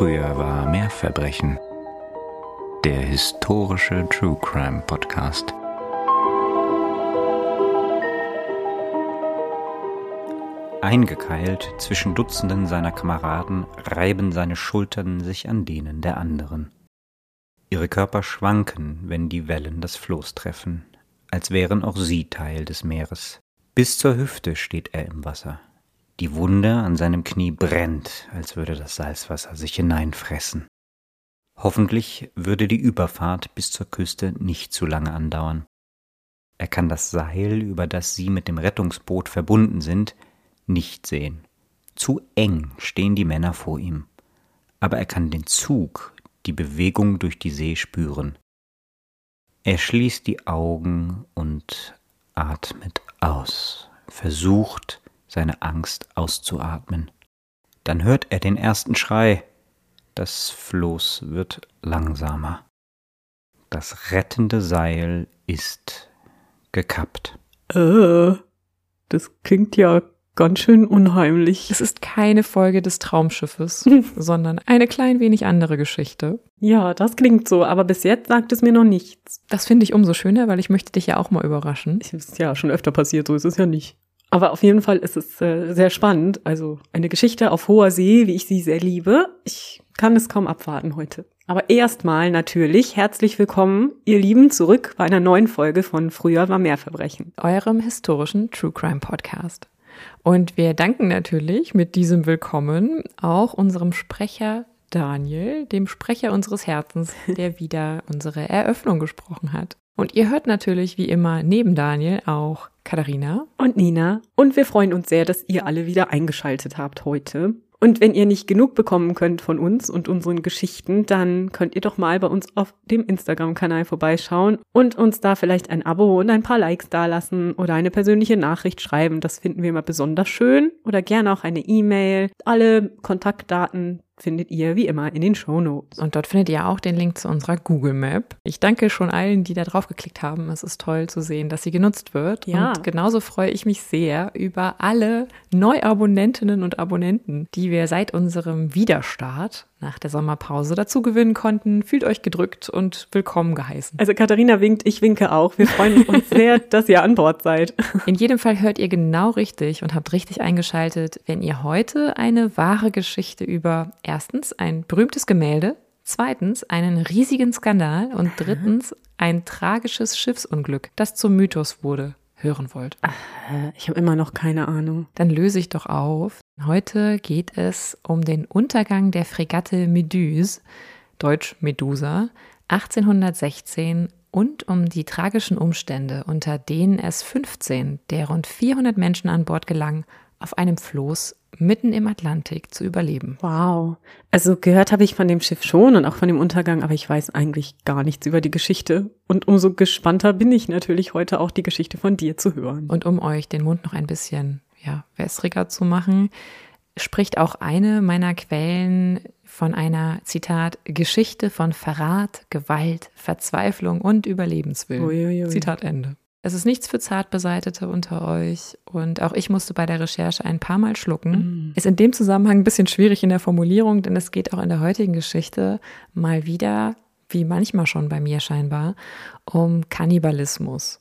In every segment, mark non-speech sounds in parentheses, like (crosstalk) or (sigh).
Früher war mehr Verbrechen. Der historische True Crime Podcast. Eingekeilt zwischen Dutzenden seiner Kameraden reiben seine Schultern sich an denen der anderen. Ihre Körper schwanken, wenn die Wellen das Floß treffen, als wären auch sie Teil des Meeres. Bis zur Hüfte steht er im Wasser. Die Wunde an seinem Knie brennt, als würde das Salzwasser sich hineinfressen. Hoffentlich würde die Überfahrt bis zur Küste nicht zu lange andauern. Er kann das Seil, über das sie mit dem Rettungsboot verbunden sind, nicht sehen. Zu eng stehen die Männer vor ihm. Aber er kann den Zug, die Bewegung durch die See spüren. Er schließt die Augen und atmet aus, versucht, seine Angst auszuatmen. Dann hört er den ersten Schrei. Das Floß wird langsamer. Das rettende Seil ist gekappt. Äh, das klingt ja ganz schön unheimlich. Es ist keine Folge des Traumschiffes, (laughs) sondern eine klein wenig andere Geschichte. Ja, das klingt so, aber bis jetzt sagt es mir noch nichts. Das finde ich umso schöner, weil ich möchte dich ja auch mal überraschen. Ist ja schon öfter passiert, so ist es ja nicht. Aber auf jeden Fall ist es äh, sehr spannend. Also eine Geschichte auf hoher See, wie ich sie sehr liebe. Ich kann es kaum abwarten heute. Aber erstmal natürlich herzlich willkommen, ihr Lieben, zurück bei einer neuen Folge von Früher war mehr Verbrechen. Eurem historischen True Crime Podcast. Und wir danken natürlich mit diesem Willkommen auch unserem Sprecher Daniel, dem Sprecher unseres Herzens, der (laughs) wieder unsere Eröffnung gesprochen hat. Und ihr hört natürlich wie immer neben Daniel auch Katharina und Nina. Und wir freuen uns sehr, dass ihr alle wieder eingeschaltet habt heute. Und wenn ihr nicht genug bekommen könnt von uns und unseren Geschichten, dann könnt ihr doch mal bei uns auf dem Instagram-Kanal vorbeischauen und uns da vielleicht ein Abo und ein paar Likes dalassen oder eine persönliche Nachricht schreiben. Das finden wir immer besonders schön. Oder gerne auch eine E-Mail. Alle Kontaktdaten findet ihr wie immer in den Show Notes. Und dort findet ihr auch den Link zu unserer Google Map. Ich danke schon allen, die da drauf geklickt haben. Es ist toll zu sehen, dass sie genutzt wird. Ja. Und genauso freue ich mich sehr über alle Neuabonnentinnen und Abonnenten, die wir seit unserem Wiederstart nach der Sommerpause dazu gewinnen konnten. Fühlt euch gedrückt und willkommen geheißen. Also Katharina winkt, ich winke auch. Wir freuen uns sehr, (laughs) dass ihr an Bord seid. In jedem Fall hört ihr genau richtig und habt richtig eingeschaltet, wenn ihr heute eine wahre Geschichte über erstens ein berühmtes Gemälde, zweitens einen riesigen Skandal und drittens ein tragisches Schiffsunglück, das zum Mythos wurde, hören wollt. Ich habe immer noch keine Ahnung. Dann löse ich doch auf. Heute geht es um den Untergang der Fregatte Meduse, deutsch Medusa, 1816 und um die tragischen Umstände, unter denen es 15 der rund 400 Menschen an Bord gelang, auf einem Floß mitten im Atlantik zu überleben. Wow. Also gehört habe ich von dem Schiff schon und auch von dem Untergang, aber ich weiß eigentlich gar nichts über die Geschichte. Und umso gespannter bin ich natürlich heute auch die Geschichte von dir zu hören. Und um euch den Mund noch ein bisschen ja, wässriger zu machen, spricht auch eine meiner Quellen von einer, Zitat, Geschichte von Verrat, Gewalt, Verzweiflung und Überlebenswillen. Uiuiui. Zitat Ende. Es ist nichts für Zartbeseitete unter euch und auch ich musste bei der Recherche ein paar Mal schlucken. Mm. Ist in dem Zusammenhang ein bisschen schwierig in der Formulierung, denn es geht auch in der heutigen Geschichte mal wieder, wie manchmal schon bei mir scheinbar, um Kannibalismus.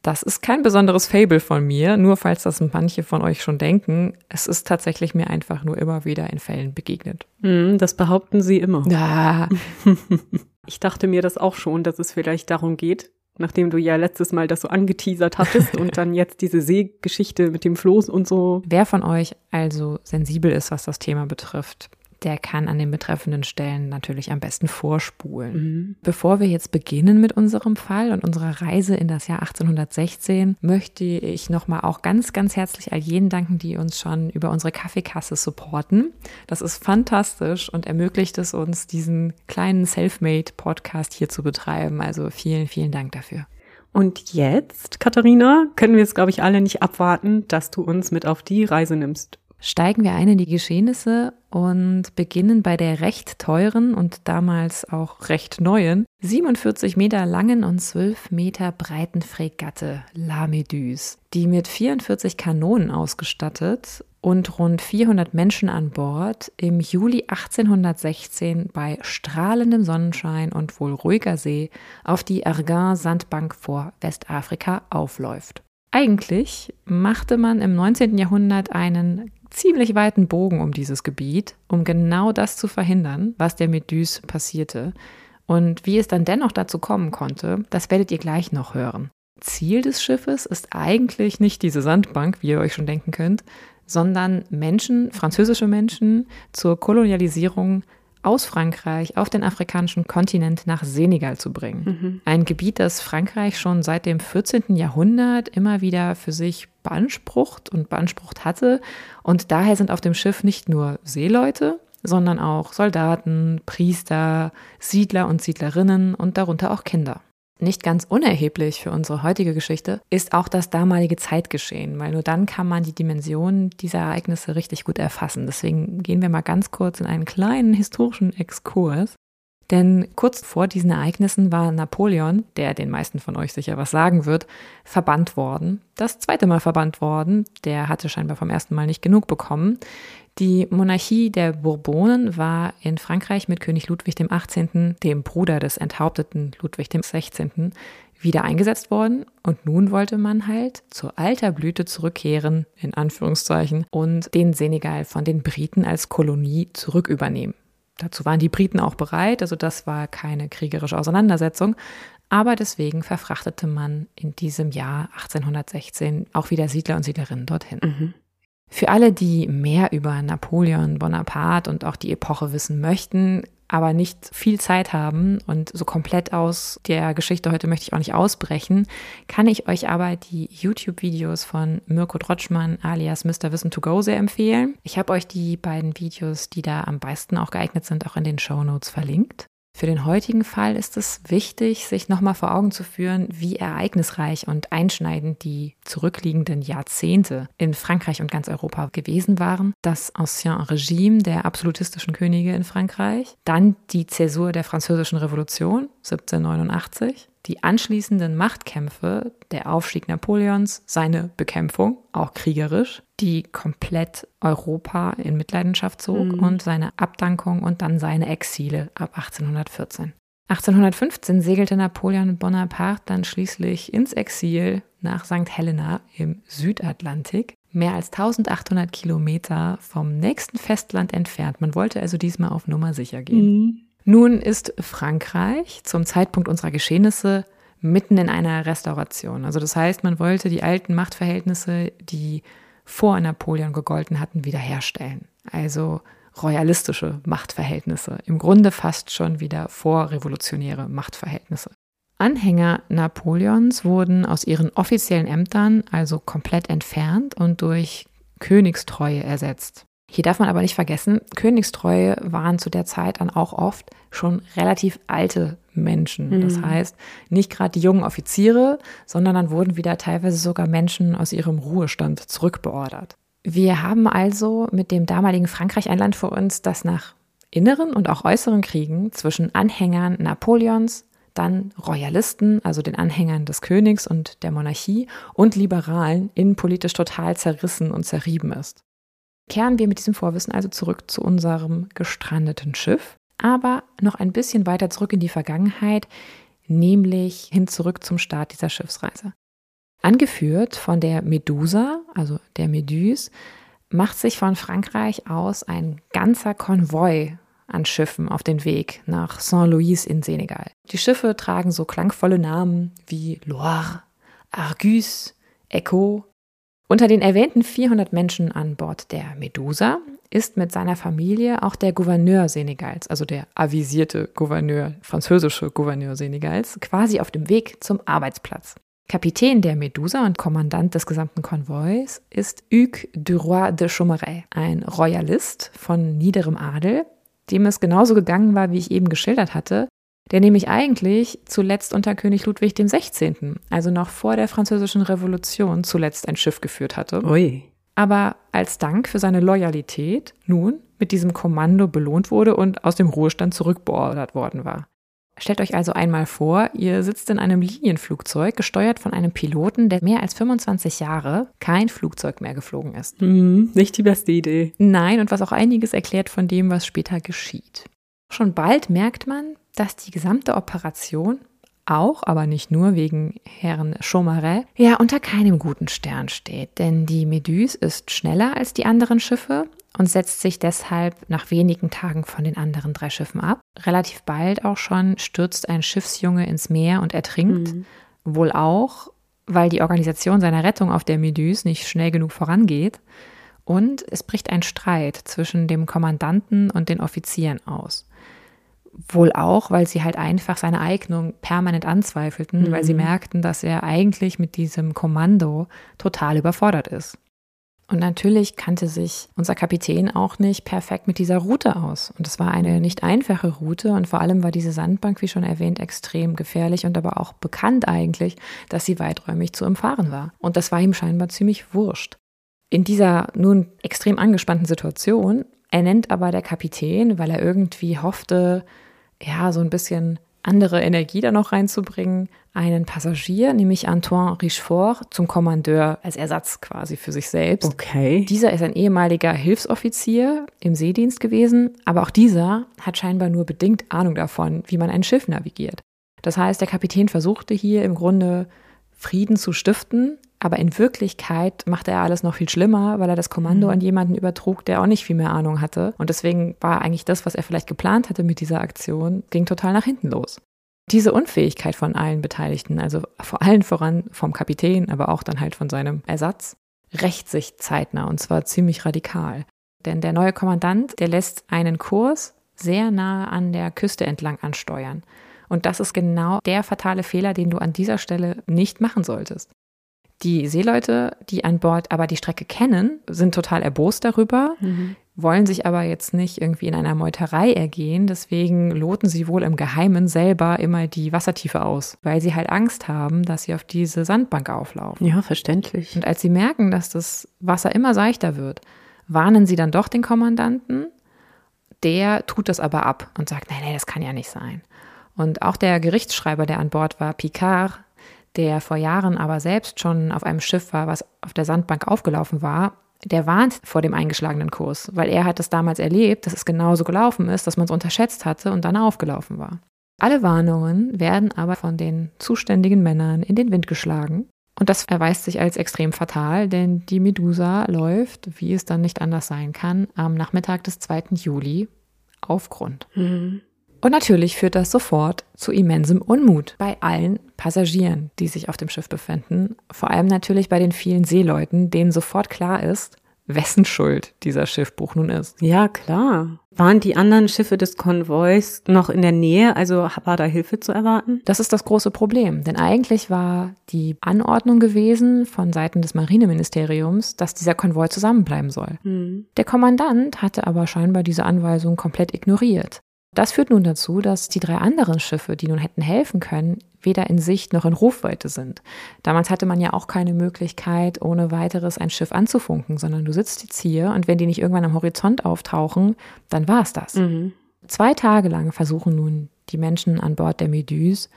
Das ist kein besonderes Fable von mir, nur falls das manche von euch schon denken. Es ist tatsächlich mir einfach nur immer wieder in Fällen begegnet. Mm, das behaupten sie immer. Ja. (laughs) (laughs) ich dachte mir das auch schon, dass es vielleicht darum geht, nachdem du ja letztes Mal das so angeteasert hattest und dann jetzt diese Seegeschichte mit dem Floß und so. Wer von euch also sensibel ist, was das Thema betrifft, der kann an den betreffenden Stellen natürlich am besten vorspulen. Mhm. Bevor wir jetzt beginnen mit unserem Fall und unserer Reise in das Jahr 1816, möchte ich nochmal auch ganz, ganz herzlich all jenen danken, die uns schon über unsere Kaffeekasse supporten. Das ist fantastisch und ermöglicht es uns, diesen kleinen Selfmade-Podcast hier zu betreiben. Also vielen, vielen Dank dafür. Und jetzt, Katharina, können wir es, glaube ich, alle nicht abwarten, dass du uns mit auf die Reise nimmst steigen wir ein in die Geschehnisse und beginnen bei der recht teuren und damals auch recht neuen, 47 Meter langen und 12 Meter breiten Fregatte La Méduse, die mit 44 Kanonen ausgestattet und rund 400 Menschen an Bord im Juli 1816 bei strahlendem Sonnenschein und wohl ruhiger See auf die Erguin-Sandbank vor Westafrika aufläuft. Eigentlich machte man im 19. Jahrhundert einen ziemlich weiten Bogen um dieses Gebiet, um genau das zu verhindern, was der Medus passierte. Und wie es dann dennoch dazu kommen konnte, das werdet ihr gleich noch hören. Ziel des Schiffes ist eigentlich nicht diese Sandbank, wie ihr euch schon denken könnt, sondern Menschen, französische Menschen, zur Kolonialisierung aus Frankreich auf den afrikanischen Kontinent nach Senegal zu bringen. Mhm. Ein Gebiet, das Frankreich schon seit dem 14. Jahrhundert immer wieder für sich beansprucht und beansprucht hatte. Und daher sind auf dem Schiff nicht nur Seeleute, sondern auch Soldaten, Priester, Siedler und Siedlerinnen und darunter auch Kinder. Nicht ganz unerheblich für unsere heutige Geschichte ist auch das damalige Zeitgeschehen, weil nur dann kann man die Dimensionen dieser Ereignisse richtig gut erfassen. Deswegen gehen wir mal ganz kurz in einen kleinen historischen Exkurs. Denn kurz vor diesen Ereignissen war Napoleon, der den meisten von euch sicher was sagen wird, verbannt worden. Das zweite Mal verbannt worden. Der hatte scheinbar vom ersten Mal nicht genug bekommen. Die Monarchie der Bourbonen war in Frankreich mit König Ludwig XVIII., dem Bruder des enthaupteten Ludwig XVI., wieder eingesetzt worden und nun wollte man halt zur alter Blüte zurückkehren, in Anführungszeichen, und den Senegal von den Briten als Kolonie zurückübernehmen. Dazu waren die Briten auch bereit, also das war keine kriegerische Auseinandersetzung, aber deswegen verfrachtete man in diesem Jahr 1816 auch wieder Siedler und Siedlerinnen dorthin. Mhm. Für alle, die mehr über Napoleon Bonaparte und auch die Epoche wissen möchten, aber nicht viel Zeit haben und so komplett aus der Geschichte heute möchte ich auch nicht ausbrechen, kann ich euch aber die YouTube-Videos von Mirko Drotschmann alias Mr. Wissen to Go sehr empfehlen. Ich habe euch die beiden Videos, die da am besten auch geeignet sind, auch in den Show Notes verlinkt. Für den heutigen Fall ist es wichtig, sich nochmal vor Augen zu führen, wie ereignisreich und einschneidend die zurückliegenden Jahrzehnte in Frankreich und ganz Europa gewesen waren. Das Ancien Regime der absolutistischen Könige in Frankreich, dann die Zäsur der Französischen Revolution 1789, die anschließenden Machtkämpfe, der Aufstieg Napoleons, seine Bekämpfung, auch kriegerisch, die komplett Europa in Mitleidenschaft zog mhm. und seine Abdankung und dann seine Exile ab 1814. 1815 segelte Napoleon Bonaparte dann schließlich ins Exil nach St. Helena im Südatlantik, mehr als 1800 Kilometer vom nächsten Festland entfernt. Man wollte also diesmal auf Nummer sicher gehen. Mhm. Nun ist Frankreich zum Zeitpunkt unserer Geschehnisse mitten in einer Restauration. Also das heißt, man wollte die alten Machtverhältnisse, die vor Napoleon gegolten hatten, wiederherstellen. Also royalistische Machtverhältnisse, im Grunde fast schon wieder vorrevolutionäre Machtverhältnisse. Anhänger Napoleons wurden aus ihren offiziellen Ämtern also komplett entfernt und durch Königstreue ersetzt. Hier darf man aber nicht vergessen, Königstreue waren zu der Zeit dann auch oft schon relativ alte Menschen. Mhm. Das heißt, nicht gerade die jungen Offiziere, sondern dann wurden wieder teilweise sogar Menschen aus ihrem Ruhestand zurückbeordert. Wir haben also mit dem damaligen Frankreich ein Land vor uns, das nach inneren und auch äußeren Kriegen zwischen Anhängern Napoleons, dann Royalisten, also den Anhängern des Königs und der Monarchie und Liberalen innenpolitisch total zerrissen und zerrieben ist kehren wir mit diesem Vorwissen also zurück zu unserem gestrandeten Schiff, aber noch ein bisschen weiter zurück in die Vergangenheit, nämlich hin zurück zum Start dieser Schiffsreise. Angeführt von der Medusa, also der Meduse, macht sich von Frankreich aus ein ganzer Konvoi an Schiffen auf den Weg nach Saint-Louis in Senegal. Die Schiffe tragen so klangvolle Namen wie Loire, Argus, Echo, unter den erwähnten 400 Menschen an Bord der Medusa ist mit seiner Familie auch der Gouverneur Senegals, also der avisierte Gouverneur, französische Gouverneur Senegals, quasi auf dem Weg zum Arbeitsplatz. Kapitän der Medusa und Kommandant des gesamten Konvois ist Hugues du Roi de Chaumeray, ein Royalist von niederem Adel, dem es genauso gegangen war, wie ich eben geschildert hatte, der nämlich eigentlich zuletzt unter König Ludwig dem 16., also noch vor der Französischen Revolution, zuletzt ein Schiff geführt hatte. Ui. Aber als Dank für seine Loyalität nun mit diesem Kommando belohnt wurde und aus dem Ruhestand zurückbeordert worden war. Stellt euch also einmal vor, ihr sitzt in einem Linienflugzeug, gesteuert von einem Piloten, der mehr als 25 Jahre kein Flugzeug mehr geflogen ist. Hm, nicht die beste Idee. Nein, und was auch einiges erklärt von dem, was später geschieht. Schon bald merkt man, dass die gesamte Operation auch, aber nicht nur wegen Herrn Chaumaret, ja unter keinem guten Stern steht. Denn die Meduse ist schneller als die anderen Schiffe und setzt sich deshalb nach wenigen Tagen von den anderen drei Schiffen ab. Relativ bald auch schon stürzt ein Schiffsjunge ins Meer und ertrinkt. Mhm. Wohl auch, weil die Organisation seiner Rettung auf der Meduse nicht schnell genug vorangeht. Und es bricht ein Streit zwischen dem Kommandanten und den Offizieren aus. Wohl auch, weil sie halt einfach seine Eignung permanent anzweifelten, mhm. weil sie mhm. merkten, dass er eigentlich mit diesem Kommando total überfordert ist. Und natürlich kannte sich unser Kapitän auch nicht perfekt mit dieser Route aus. Und es war eine nicht einfache Route und vor allem war diese Sandbank, wie schon erwähnt, extrem gefährlich und aber auch bekannt eigentlich, dass sie weiträumig zu umfahren war. Und das war ihm scheinbar ziemlich wurscht. In dieser nun extrem angespannten Situation ernennt aber der Kapitän, weil er irgendwie hoffte, ja, so ein bisschen andere Energie da noch reinzubringen, einen Passagier, nämlich Antoine Richefort, zum Kommandeur als Ersatz quasi für sich selbst. Okay. Dieser ist ein ehemaliger Hilfsoffizier im Seedienst gewesen, aber auch dieser hat scheinbar nur bedingt Ahnung davon, wie man ein Schiff navigiert. Das heißt, der Kapitän versuchte hier im Grunde Frieden zu stiften, aber in Wirklichkeit machte er alles noch viel schlimmer, weil er das Kommando mhm. an jemanden übertrug, der auch nicht viel mehr Ahnung hatte. Und deswegen war eigentlich das, was er vielleicht geplant hatte mit dieser Aktion, ging total nach hinten los. Diese Unfähigkeit von allen Beteiligten, also vor allen voran vom Kapitän, aber auch dann halt von seinem Ersatz, rächt sich zeitnah und zwar ziemlich radikal. Denn der neue Kommandant, der lässt einen Kurs sehr nah an der Küste entlang ansteuern. Und das ist genau der fatale Fehler, den du an dieser Stelle nicht machen solltest. Die Seeleute, die an Bord aber die Strecke kennen, sind total erbost darüber, mhm. wollen sich aber jetzt nicht irgendwie in einer Meuterei ergehen. Deswegen loten sie wohl im Geheimen selber immer die Wassertiefe aus, weil sie halt Angst haben, dass sie auf diese Sandbank auflaufen. Ja, verständlich. Und als sie merken, dass das Wasser immer seichter wird, warnen sie dann doch den Kommandanten. Der tut das aber ab und sagt, nein, nein, das kann ja nicht sein. Und auch der Gerichtsschreiber, der an Bord war, Picard, der vor Jahren aber selbst schon auf einem Schiff war, was auf der Sandbank aufgelaufen war, der warnt vor dem eingeschlagenen Kurs, weil er hat es damals erlebt, dass es genauso gelaufen ist, dass man es unterschätzt hatte und dann aufgelaufen war. Alle Warnungen werden aber von den zuständigen Männern in den Wind geschlagen. Und das erweist sich als extrem fatal, denn die Medusa läuft, wie es dann nicht anders sein kann, am Nachmittag des 2. Juli auf Grund. Mhm. Und natürlich führt das sofort zu immensem Unmut bei allen Passagieren, die sich auf dem Schiff befinden. Vor allem natürlich bei den vielen Seeleuten, denen sofort klar ist, wessen Schuld dieser Schiffbruch nun ist. Ja, klar. Waren die anderen Schiffe des Konvois noch in der Nähe? Also war da Hilfe zu erwarten? Das ist das große Problem. Denn eigentlich war die Anordnung gewesen von Seiten des Marineministeriums, dass dieser Konvoi zusammenbleiben soll. Mhm. Der Kommandant hatte aber scheinbar diese Anweisung komplett ignoriert. Das führt nun dazu, dass die drei anderen Schiffe, die nun hätten helfen können, weder in Sicht noch in Rufweite sind. Damals hatte man ja auch keine Möglichkeit, ohne weiteres ein Schiff anzufunken, sondern du sitzt jetzt hier und wenn die nicht irgendwann am Horizont auftauchen, dann war es das. Mhm. Zwei Tage lang versuchen nun die Menschen an Bord der Meduse,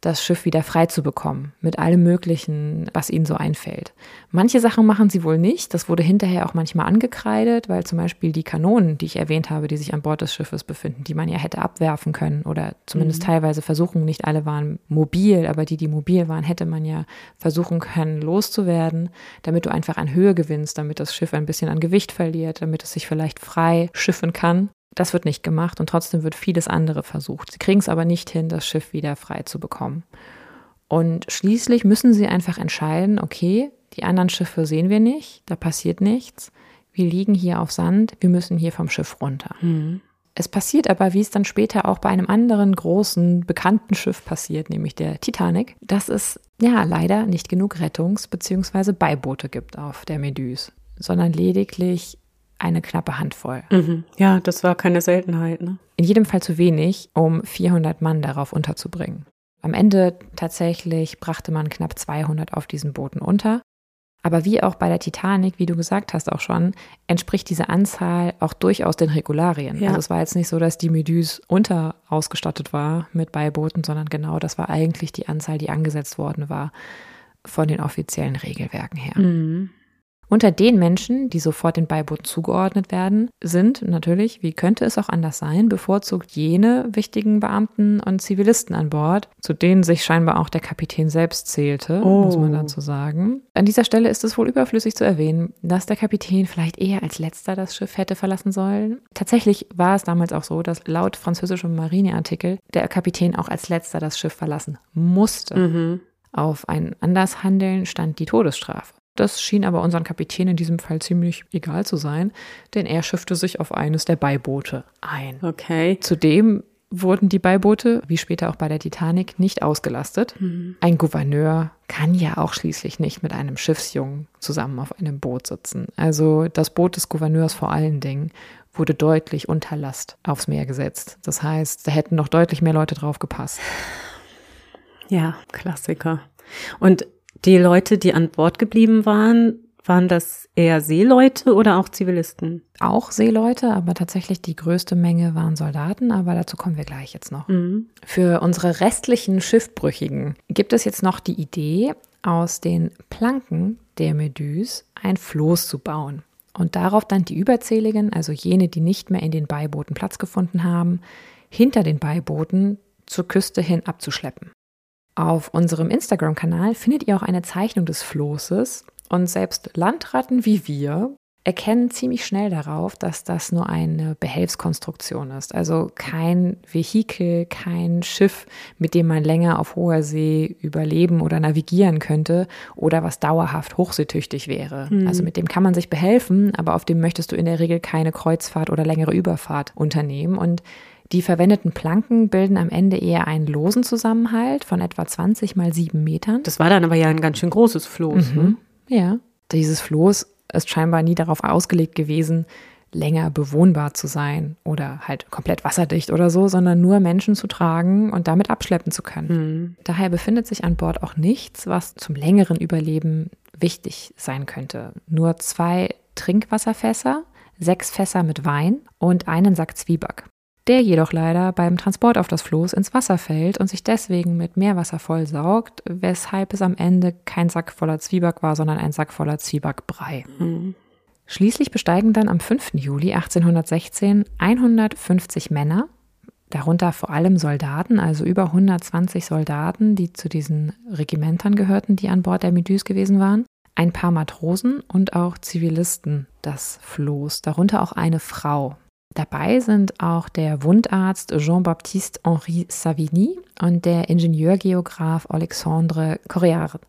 das Schiff wieder frei zu bekommen, mit allem Möglichen, was ihnen so einfällt. Manche Sachen machen sie wohl nicht, das wurde hinterher auch manchmal angekreidet, weil zum Beispiel die Kanonen, die ich erwähnt habe, die sich an Bord des Schiffes befinden, die man ja hätte abwerfen können oder zumindest mhm. teilweise versuchen, nicht alle waren mobil, aber die, die mobil waren, hätte man ja versuchen können, loszuwerden, damit du einfach an Höhe gewinnst, damit das Schiff ein bisschen an Gewicht verliert, damit es sich vielleicht frei schiffen kann. Das wird nicht gemacht und trotzdem wird vieles andere versucht. Sie kriegen es aber nicht hin, das Schiff wieder frei zu bekommen. Und schließlich müssen sie einfach entscheiden, okay, die anderen Schiffe sehen wir nicht, da passiert nichts. Wir liegen hier auf Sand, wir müssen hier vom Schiff runter. Mhm. Es passiert aber, wie es dann später auch bei einem anderen großen, bekannten Schiff passiert, nämlich der Titanic, dass es ja leider nicht genug Rettungs- bzw. Beiboote gibt auf der Meduse, sondern lediglich eine knappe Handvoll. Mhm. Ja, das war keine Seltenheit. Ne? In jedem Fall zu wenig, um 400 Mann darauf unterzubringen. Am Ende tatsächlich brachte man knapp 200 auf diesen Booten unter. Aber wie auch bei der Titanic, wie du gesagt hast auch schon, entspricht diese Anzahl auch durchaus den Regularien. Ja. Also es war jetzt nicht so, dass die Meduse unterausgestattet war mit Beibooten, sondern genau das war eigentlich die Anzahl, die angesetzt worden war von den offiziellen Regelwerken her. Mhm. Unter den Menschen, die sofort den Beibooten zugeordnet werden, sind natürlich, wie könnte es auch anders sein, bevorzugt jene wichtigen Beamten und Zivilisten an Bord, zu denen sich scheinbar auch der Kapitän selbst zählte, Oh. muss man dazu sagen. An dieser Stelle ist es wohl überflüssig zu erwähnen, dass der Kapitän vielleicht eher als letzter das Schiff hätte verlassen sollen. Tatsächlich war es damals auch so, dass laut französischem Marineartikel der Kapitän auch als letzter das Schiff verlassen musste. Mhm. Auf ein Andershandeln stand die Todesstrafe. Das schien aber unseren Kapitän in diesem Fall ziemlich egal zu sein, denn er schiffte sich auf eines der Beiboote ein. Okay. Zudem wurden die Beiboote, wie später auch bei der Titanic, nicht ausgelastet. Ein Gouverneur kann ja auch schließlich nicht mit einem Schiffsjungen zusammen auf einem Boot sitzen. Also das Boot des Gouverneurs vor allen Dingen wurde deutlich unter Last aufs Meer gesetzt. Das heißt, da hätten noch deutlich mehr Leute drauf gepasst. Ja, Klassiker. Und die Leute, die an Bord geblieben waren, waren das eher Seeleute oder auch Zivilisten? auch Seeleute, aber tatsächlich die größte Menge waren Soldaten, aber dazu kommen wir gleich jetzt noch. Mhm. Für unsere restlichen Schiffbrüchigen gibt es jetzt noch die Idee, aus den Planken der Meduse ein Floß zu bauen und darauf dann die Überzähligen, also jene, die nicht mehr in den Beibooten Platz gefunden haben, hinter den Beibooten zur Küste hin abzuschleppen. Auf unserem Instagram-Kanal findet ihr auch eine Zeichnung des Floßes und selbst Landratten wie wir erkennen ziemlich schnell darauf, dass das nur eine Behelfskonstruktion ist. Also kein Vehikel, kein Schiff, mit dem man länger auf hoher See überleben oder navigieren könnte oder was dauerhaft hochseetüchtig wäre. Also mit dem kann man sich behelfen, aber auf dem möchtest du in der Regel keine Kreuzfahrt oder längere Überfahrt unternehmen. Und die verwendeten Planken bilden am Ende eher einen losen Zusammenhalt von etwa 20 mal 7 Metern. Das war dann aber ja ein ganz schön großes Floß. Ne? Ja, dieses Floß ist scheinbar nie darauf ausgelegt gewesen, länger bewohnbar zu sein oder halt komplett wasserdicht oder so, sondern nur Menschen zu tragen und damit abschleppen zu können. Daher befindet sich an Bord auch nichts, was zum längeren Überleben wichtig sein könnte. Nur zwei Trinkwasserfässer, sechs Fässer mit Wein und einen Sack Zwieback. Der jedoch leider beim Transport auf das Floß ins Wasser fällt und sich deswegen mit Meerwasser vollsaugt, weshalb es am Ende kein Sack voller Zwieback war, sondern ein Sack voller Zwiebackbrei. Schließlich besteigen dann am 5. Juli 1816 150 Männer, darunter vor allem Soldaten, also über 120 Soldaten, die zu diesen Regimentern gehörten, die an Bord der Meduse gewesen waren, ein paar Matrosen und auch Zivilisten das Floß, darunter auch eine Frau. Dabei sind auch der Wundarzt Jean-Baptiste Henri Savigny und der Ingenieurgeograf Alexandre Correard.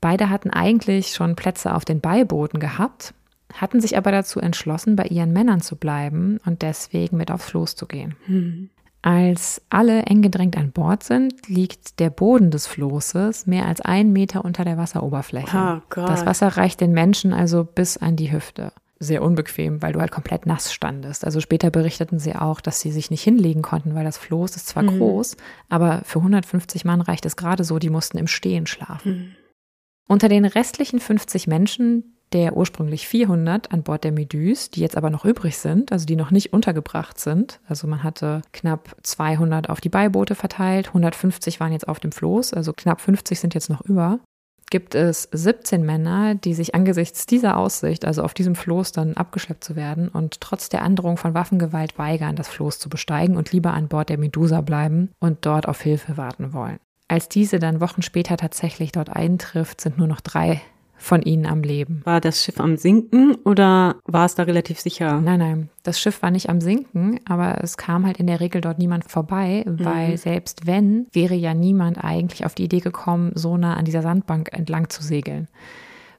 Beide hatten eigentlich schon Plätze auf den Beibooten gehabt, hatten sich aber dazu entschlossen, bei ihren Männern zu bleiben und deswegen mit aufs Floß zu gehen. Als alle eng gedrängt an Bord sind, liegt der Boden des Floßes mehr als einen Meter unter der Wasseroberfläche. Oh das Wasser reicht den Menschen also bis an die Hüfte. Sehr unbequem, weil du halt komplett nass standest. Also später berichteten sie auch, dass sie sich nicht hinlegen konnten, weil das Floß ist zwar groß, aber für 150 Mann reicht es gerade so, die mussten im Stehen schlafen. Unter den restlichen 50 Menschen, der ursprünglich 400 an Bord der Meduse, die jetzt aber noch übrig sind, also die noch nicht untergebracht sind, also man hatte knapp 200 auf die Beiboote verteilt, 150 waren jetzt auf dem Floß, also knapp 50 sind jetzt noch über, gibt es 17 Männer, die sich angesichts dieser Aussicht, also auf diesem Floß dann abgeschleppt zu werden und trotz der Androhung von Waffengewalt weigern, das Floß zu besteigen und lieber an Bord der Medusa bleiben und dort auf Hilfe warten wollen. Als diese dann Wochen später tatsächlich dort eintrifft, sind nur noch drei von ihnen am Leben. War das Schiff am Sinken oder war es da relativ sicher? Nein, nein, das Schiff war nicht am Sinken, aber es kam halt in der Regel dort niemand vorbei, weil selbst wenn, wäre ja niemand eigentlich auf die Idee gekommen, so nah an dieser Sandbank entlang zu segeln.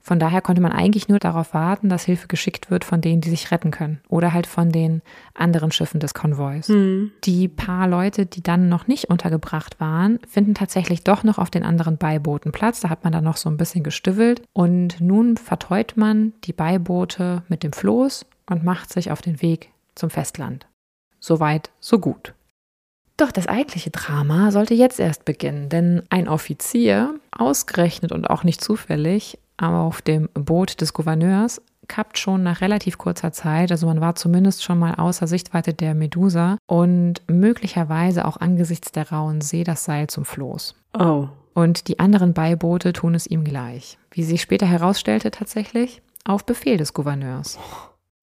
Von daher konnte man eigentlich nur darauf warten, dass Hilfe geschickt wird von denen, die sich retten können. Oder halt von den anderen Schiffen des Konvois. Die paar Leute, die dann noch nicht untergebracht waren, finden tatsächlich doch noch auf den anderen Beibooten Platz. Da hat man dann noch so ein bisschen gestüffelt. Und nun verteut man die Beiboote mit dem Floß und macht sich auf den Weg zum Festland. Soweit, so gut. Doch das eigentliche Drama sollte jetzt erst beginnen, denn ein Offizier, ausgerechnet und auch nicht zufällig, auf dem Boot des Gouverneurs kappt schon nach relativ kurzer Zeit. Also man war zumindest schon mal außer Sichtweite der Medusa und möglicherweise auch angesichts der rauen See das Seil zum Floß. Oh. Und die anderen Beiboote tun es ihm gleich. Wie sich später herausstellte tatsächlich, auf Befehl des Gouverneurs.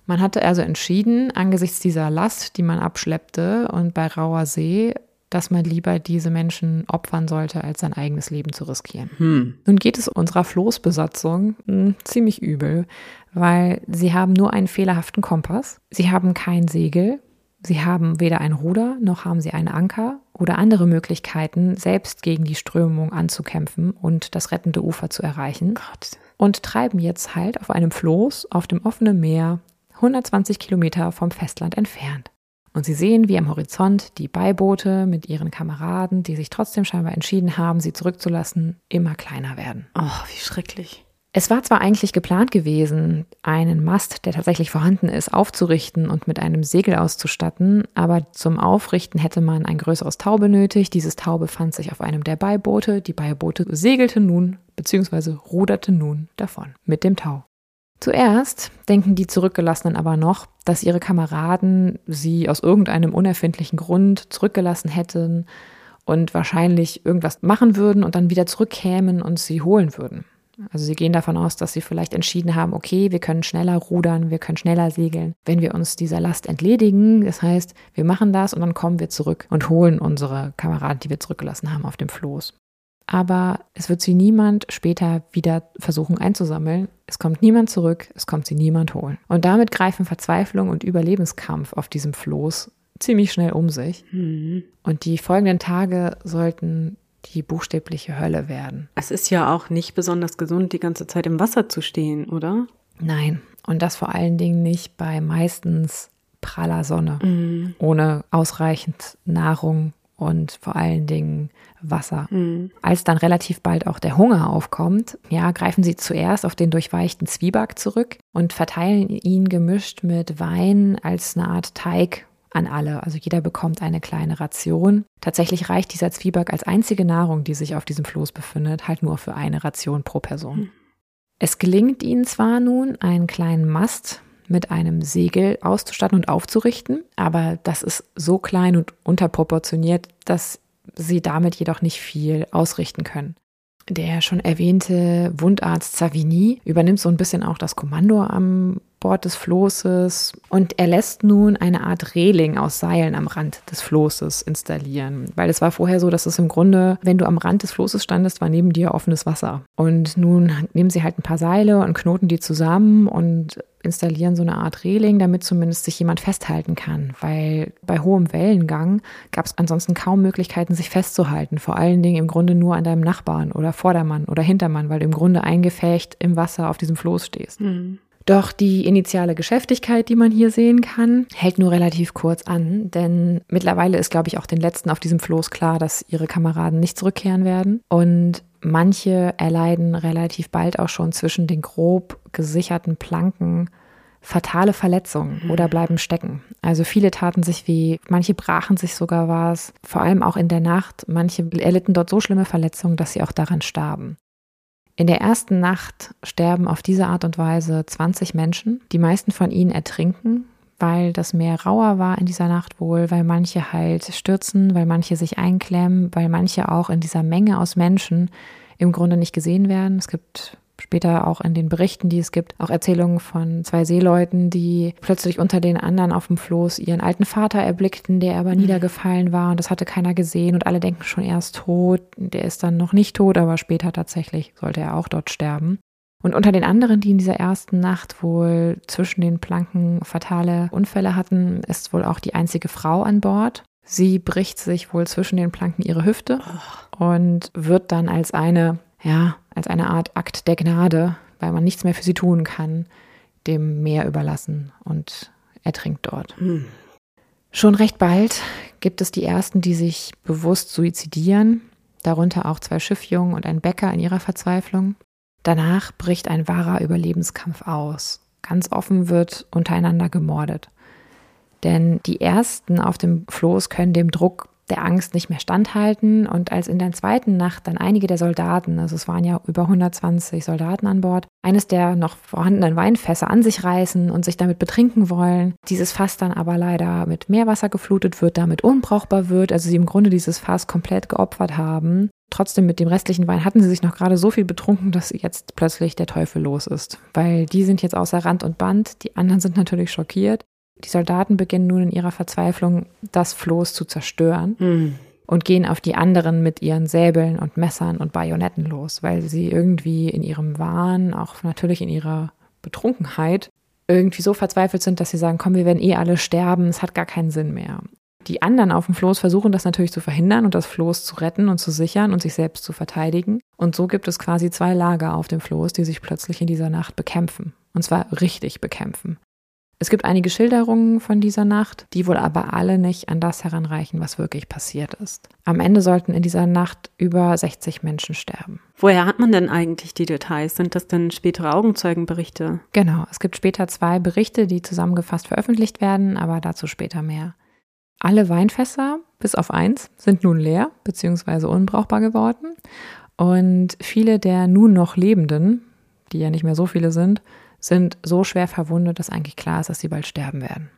Man hatte also entschieden, angesichts dieser Last, die man abschleppte und bei rauer See, dass man lieber diese Menschen opfern sollte, als sein eigenes Leben zu riskieren. Hm. Nun geht es unserer Floßbesatzung mh, ziemlich übel, weil sie haben nur einen fehlerhaften Kompass, sie haben kein Segel, sie haben weder ein Ruder noch haben sie einen Anker oder andere Möglichkeiten, selbst gegen die Strömung anzukämpfen und das rettende Ufer zu erreichen. Gott. Und treiben jetzt halt auf einem Floß auf dem offenen Meer 120 Kilometer vom Festland entfernt. Und sie sehen, wie am Horizont die Beiboote mit ihren Kameraden, die sich trotzdem scheinbar entschieden haben, sie zurückzulassen, immer kleiner werden. Oh, wie schrecklich. Es war zwar eigentlich geplant gewesen, einen Mast, der tatsächlich vorhanden ist, aufzurichten und mit einem Segel auszustatten, aber zum Aufrichten hätte man ein größeres Tau benötigt. Dieses Tau befand sich auf einem der Beiboote. Die Beiboote segelten nun bzw. ruderten nun davon mit dem Tau. Zuerst denken die Zurückgelassenen aber noch, dass ihre Kameraden sie aus irgendeinem unerfindlichen Grund zurückgelassen hätten und wahrscheinlich irgendwas machen würden und dann wieder zurückkämen und sie holen würden. Also sie gehen davon aus, dass sie vielleicht entschieden haben, okay, wir können schneller rudern, wir können schneller segeln, wenn wir uns dieser Last entledigen. Das heißt, wir machen das und dann kommen wir zurück und holen unsere Kameraden, die wir zurückgelassen haben, auf dem Floß. Aber es wird sie niemand später wieder versuchen einzusammeln. Es kommt niemand zurück, es kommt sie niemand holen. Und damit greifen Verzweiflung und Überlebenskampf auf diesem Floß ziemlich schnell um sich. Hm. Und die folgenden Tage sollten die buchstäbliche Hölle werden. Es ist ja auch nicht besonders gesund, die ganze Zeit im Wasser zu stehen, oder? Nein, und das vor allen Dingen nicht bei meistens praller Sonne, Mhm. ohne ausreichend Nahrung und vor allen Dingen Wasser. Mhm. Als dann relativ bald auch der Hunger aufkommt, ja, greifen sie zuerst auf den durchweichten Zwieback zurück und verteilen ihn gemischt mit Wein als eine Art Teig an alle. Also jeder bekommt eine kleine Ration. Tatsächlich reicht dieser Zwieback als einzige Nahrung, die sich auf diesem Floß befindet, halt nur für eine Ration pro Person. Es gelingt ihnen zwar nun, einen kleinen Mast mit einem Segel auszustatten und aufzurichten, aber das ist so klein und unterproportioniert, dass sie damit jedoch nicht viel ausrichten können. Der schon erwähnte Wundarzt Savigny übernimmt so ein bisschen auch das Kommando am Bord des Floßes und er lässt nun eine Art Reling aus Seilen am Rand des Floßes installieren. Weil es war vorher so, dass es im Grunde, wenn du am Rand des Floßes standest, war neben dir offenes Wasser. Und nun nehmen sie halt ein paar Seile und knoten die zusammen und installieren so eine Art Reling, damit zumindest sich jemand festhalten kann. Weil bei hohem Wellengang gab es ansonsten kaum Möglichkeiten, sich festzuhalten. Vor allen Dingen im Grunde nur an deinem Nachbarn oder Vordermann oder Hintermann, weil du im Grunde eingefecht im Wasser auf diesem Floß stehst. Mhm. Doch die initiale Geschäftigkeit, die man hier sehen kann, hält nur relativ kurz an, denn mittlerweile ist, glaube ich, auch den letzten auf diesem Floß klar, dass ihre Kameraden nicht zurückkehren werden. Und manche erleiden relativ bald auch schon zwischen den grob gesicherten Planken fatale Verletzungen oder bleiben stecken. Also viele taten sich weh, manche brachen sich sogar was, vor allem auch in der Nacht. Manche erlitten dort so schlimme Verletzungen, dass sie auch daran starben. In der ersten Nacht sterben auf diese Art und Weise 20 Menschen. Die meisten von ihnen ertrinken, weil das Meer rauer war in dieser Nacht wohl, weil manche halt stürzen, weil manche sich einklemmen, weil manche auch in dieser Menge aus Menschen im Grunde nicht gesehen werden. Es gibt später auch in den Berichten, die es gibt, auch Erzählungen von zwei Seeleuten, die plötzlich unter den anderen auf dem Floß ihren alten Vater erblickten, der aber niedergefallen war und das hatte keiner gesehen und alle denken schon, er ist tot. Der ist dann noch nicht tot, aber später tatsächlich sollte er auch dort sterben. Und unter den anderen, die in dieser ersten Nacht wohl zwischen den Planken fatale Unfälle hatten, ist wohl auch die einzige Frau an Bord. Sie bricht sich wohl zwischen den Planken ihre Hüfte und wird dann als eine, ja, als eine Art Akt der Gnade, weil man nichts mehr für sie tun kann, dem Meer überlassen und ertrinkt dort. Hm. Schon recht bald gibt es die ersten, die sich bewusst suizidieren, darunter auch zwei Schiffjungen und ein Bäcker in ihrer Verzweiflung. Danach bricht ein wahrer Überlebenskampf aus. Ganz offen wird untereinander gemordet. Denn die ersten auf dem Floß können dem Druck der Angst nicht mehr standhalten. Und als in der zweiten Nacht dann einige der Soldaten, also es waren ja über 120 Soldaten an Bord, eines der noch vorhandenen Weinfässer an sich reißen und sich damit betrinken wollen, dieses Fass dann aber leider mit Meerwasser geflutet wird, damit unbrauchbar wird, also sie im Grunde dieses Fass komplett geopfert haben. Trotzdem mit dem restlichen Wein hatten sie sich noch gerade so viel betrunken, dass jetzt plötzlich der Teufel los ist. Weil die sind jetzt außer Rand und Band, die anderen sind natürlich schockiert. Die Soldaten beginnen nun in ihrer Verzweiflung, das Floß zu zerstören Mhm. und gehen auf die anderen mit ihren Säbeln und Messern und Bajonetten los, weil sie irgendwie in ihrem Wahn, auch natürlich in ihrer Betrunkenheit, irgendwie so verzweifelt sind, dass sie sagen, komm, wir werden eh alle sterben, es hat gar keinen Sinn mehr. Die anderen auf dem Floß versuchen das natürlich zu verhindern und das Floß zu retten und zu sichern und sich selbst zu verteidigen. Und so gibt es quasi zwei Lager auf dem Floß, die sich plötzlich in dieser Nacht bekämpfen. Und zwar richtig bekämpfen. Es gibt einige Schilderungen von dieser Nacht, die wohl aber alle nicht an das heranreichen, was wirklich passiert ist. Am Ende sollten in dieser Nacht über 60 Menschen sterben. Woher hat man denn eigentlich die Details? Sind das denn spätere Augenzeugenberichte? Genau, es gibt später zwei Berichte, die zusammengefasst veröffentlicht werden, aber dazu später mehr. Alle Weinfässer, bis auf eins, sind nun leer bzw. unbrauchbar geworden. Und viele der nun noch Lebenden, die ja nicht mehr so viele sind, sind so schwer verwundet, dass eigentlich klar ist, dass sie bald sterben werden.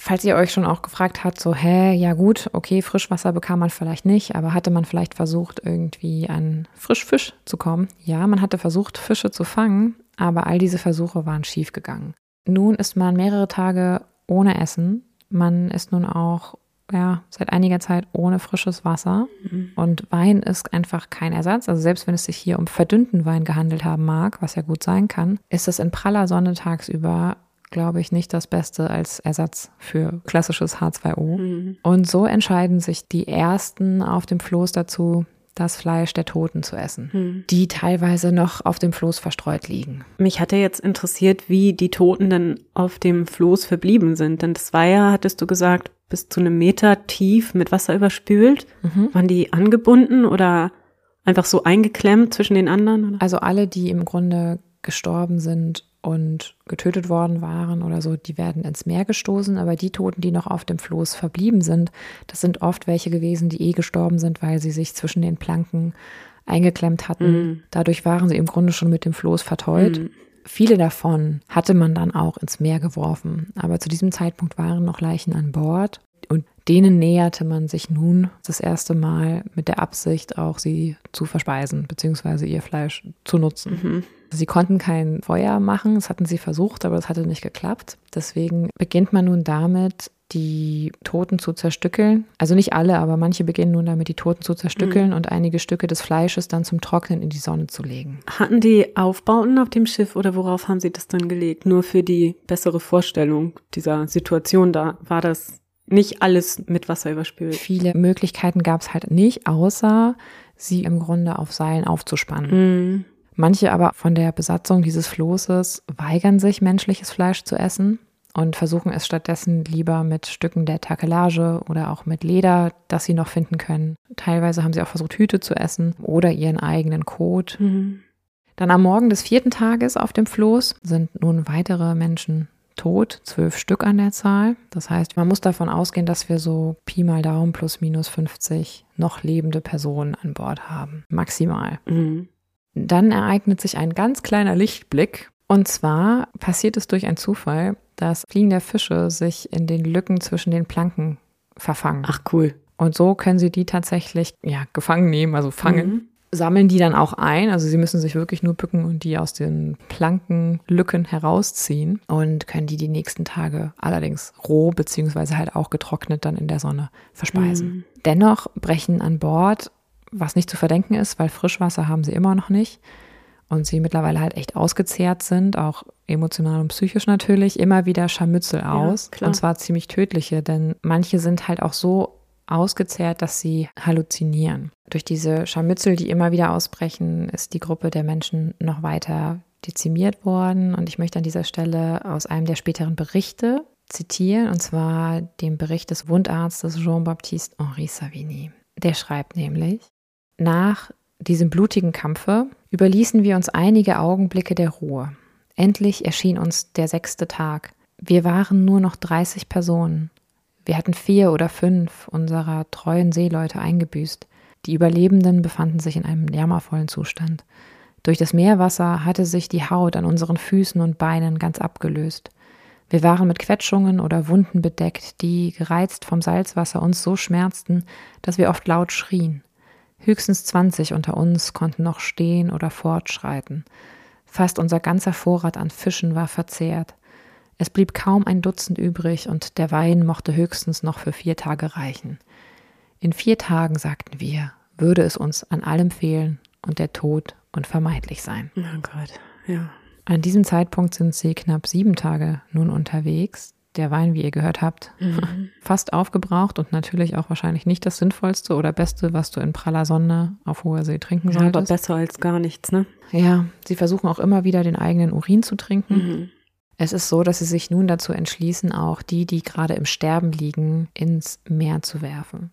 Falls ihr euch schon auch gefragt habt, so, hä, ja gut, okay, Frischwasser bekam man vielleicht nicht, aber hatte man vielleicht versucht, irgendwie an Frischfisch zu kommen? Ja, man hatte versucht, Fische zu fangen, aber all diese Versuche waren schiefgegangen. Nun ist man mehrere Tage ohne Essen. Man ist nun auch ja, seit einiger Zeit ohne frisches Wasser. Und Wein ist einfach kein Ersatz. Also selbst wenn es sich hier um verdünnten Wein gehandelt haben mag, was ja gut sein kann, ist es in praller Sonne tagsüber, glaube ich, nicht das Beste als Ersatz für klassisches H2O. Und so entscheiden sich die Ersten auf dem Floß dazu, das Fleisch der Toten zu essen, die teilweise noch auf dem Floß verstreut liegen. Mich hatte jetzt interessiert, wie die Toten dann auf dem Floß verblieben sind. Denn das war ja, hattest du gesagt, bis zu einem Meter tief mit Wasser überspült. Waren die angebunden oder einfach so eingeklemmt zwischen den anderen? Oder? Also alle, die im Grunde gestorben sind und getötet worden waren oder so, die werden ins Meer gestoßen. Aber die Toten, die noch auf dem Floß verblieben sind, das sind oft welche gewesen, die eh gestorben sind, weil sie sich zwischen den Planken eingeklemmt hatten. Dadurch waren sie im Grunde schon mit dem Floß verteut. Viele davon hatte man dann auch ins Meer geworfen. Aber zu diesem Zeitpunkt waren noch Leichen an Bord. Und denen näherte man sich nun das erste Mal mit der Absicht, auch sie zu verspeisen, beziehungsweise ihr Fleisch zu nutzen. Sie konnten kein Feuer machen, das hatten sie versucht, aber das hatte nicht geklappt. Deswegen beginnt man nun damit, die Toten zu zerstückeln. Also nicht alle, aber manche beginnen nun damit, die Toten zu zerstückeln und einige Stücke des Fleisches dann zum Trocknen in die Sonne zu legen. Hatten die Aufbauten auf dem Schiff oder worauf haben sie das dann gelegt? Nur für die bessere Vorstellung dieser Situation da war das nicht alles mit Wasser überspült. Viele Möglichkeiten gab es halt nicht, außer sie im Grunde auf Seilen aufzuspannen. Mhm. Manche aber von der Besatzung dieses Floßes weigern sich, menschliches Fleisch zu essen und versuchen es stattdessen lieber mit Stücken der Takelage oder auch mit Leder, das sie noch finden können. Teilweise haben sie auch versucht, Hüte zu essen oder ihren eigenen Kot. Mhm. Dann am Morgen des vierten Tages auf dem Floß sind nun weitere Menschen tot, zwölf Stück an der Zahl. Das heißt, man muss davon ausgehen, dass wir so Pi mal Daumen plus minus 50 noch lebende Personen an Bord haben. Maximal. Mhm. Dann ereignet sich ein ganz kleiner Lichtblick. Und zwar passiert es durch einen Zufall, dass fliegende Fische sich in den Lücken zwischen den Planken verfangen. Ach cool. Und so können sie die tatsächlich ja, gefangen nehmen, also fangen. Sammeln die dann auch ein, also sie müssen sich wirklich nur bücken und die aus den Plankenlücken herausziehen und können die die nächsten Tage allerdings roh beziehungsweise halt auch getrocknet dann in der Sonne verspeisen. Dennoch brechen an Bord, was nicht zu verdenken ist, weil Frischwasser haben sie immer noch nicht und sie mittlerweile halt echt ausgezehrt sind, auch emotional und psychisch natürlich, immer wieder Scharmützel aus. klar. und zwar ziemlich tödliche, denn manche sind halt auch so ausgezehrt, dass sie halluzinieren. Durch diese Scharmützel, die immer wieder ausbrechen, ist die Gruppe der Menschen noch weiter dezimiert worden. Und ich möchte an dieser Stelle aus einem der späteren Berichte zitieren, und zwar dem Bericht des Wundarztes Jean-Baptiste Henri Savigny. Der schreibt nämlich, nach diesem blutigen Kampfe überließen wir uns einige Augenblicke der Ruhe. Endlich erschien uns der sechste Tag. Wir waren nur noch 30 Personen. Wir hatten vier oder fünf unserer treuen Seeleute eingebüßt. Die Überlebenden befanden sich in einem jammervollen Zustand. Durch das Meerwasser hatte sich die Haut an unseren Füßen und Beinen ganz abgelöst. Wir waren mit Quetschungen oder Wunden bedeckt, die, gereizt vom Salzwasser, uns so schmerzten, dass wir oft laut schrien. Höchstens zwanzig unter uns konnten noch stehen oder fortschreiten. Fast unser ganzer Vorrat an Fischen war verzehrt. Es blieb kaum ein Dutzend übrig und der Wein mochte höchstens noch für vier Tage reichen. In vier Tagen, sagten wir, würde es uns an allem fehlen und der Tod unvermeidlich sein. Oh Gott, ja. An diesem Zeitpunkt sind sie knapp sieben Tage nun unterwegs. Der Wein, wie ihr gehört habt, Mhm. (laughs) fast aufgebraucht und natürlich auch wahrscheinlich nicht das Sinnvollste oder Beste, was du in praller Sonne auf hoher See trinken Ja, aber solltest. besser als gar nichts, ne? Ja, sie versuchen auch immer wieder den eigenen Urin zu trinken. Mhm. Es ist so, dass sie sich nun dazu entschließen, auch die, die gerade im Sterben liegen, ins Meer zu werfen.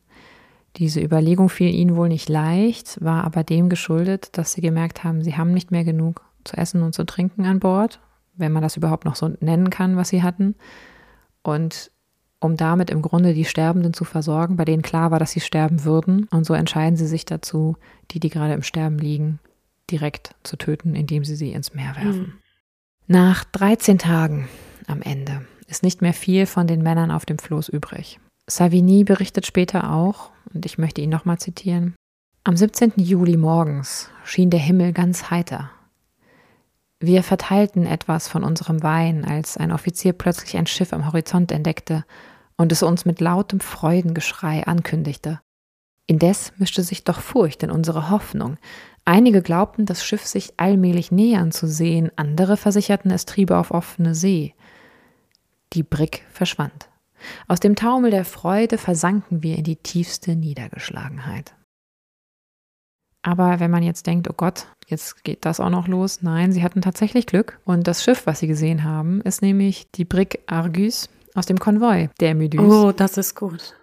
Diese Überlegung fiel ihnen wohl nicht leicht, war aber dem geschuldet, dass sie gemerkt haben, sie haben nicht mehr genug zu essen und zu trinken an Bord, wenn man das überhaupt noch so nennen kann, was sie hatten. Und um damit im Grunde die Sterbenden zu versorgen, bei denen klar war, dass sie sterben würden. Und so entscheiden sie sich dazu, die, die gerade im Sterben liegen, direkt zu töten, indem sie sie ins Meer werfen. Mhm. Nach 13 Tagen am Ende ist nicht mehr viel von den Männern auf dem Floß übrig. Savigny berichtet später auch, und ich möchte ihn nochmal zitieren, am 17. Juli morgens schien der Himmel ganz heiter. Wir verteilten etwas von unserem Wein, als ein Offizier plötzlich ein Schiff am Horizont entdeckte und es uns mit lautem Freudengeschrei ankündigte. Indes mischte sich doch Furcht in unsere Hoffnung. Einige glaubten, das Schiff sich allmählich nähern zu sehen, andere versicherten, es triebe auf offene See. Die Brick verschwand. Aus dem Taumel der Freude versanken wir in die tiefste Niedergeschlagenheit. Aber wenn man jetzt denkt, oh Gott, jetzt geht das auch noch los, nein, sie hatten tatsächlich Glück. Und das Schiff, was sie gesehen haben, ist nämlich die Brick Argus aus dem Konvoi der Medus. Oh, das ist gut.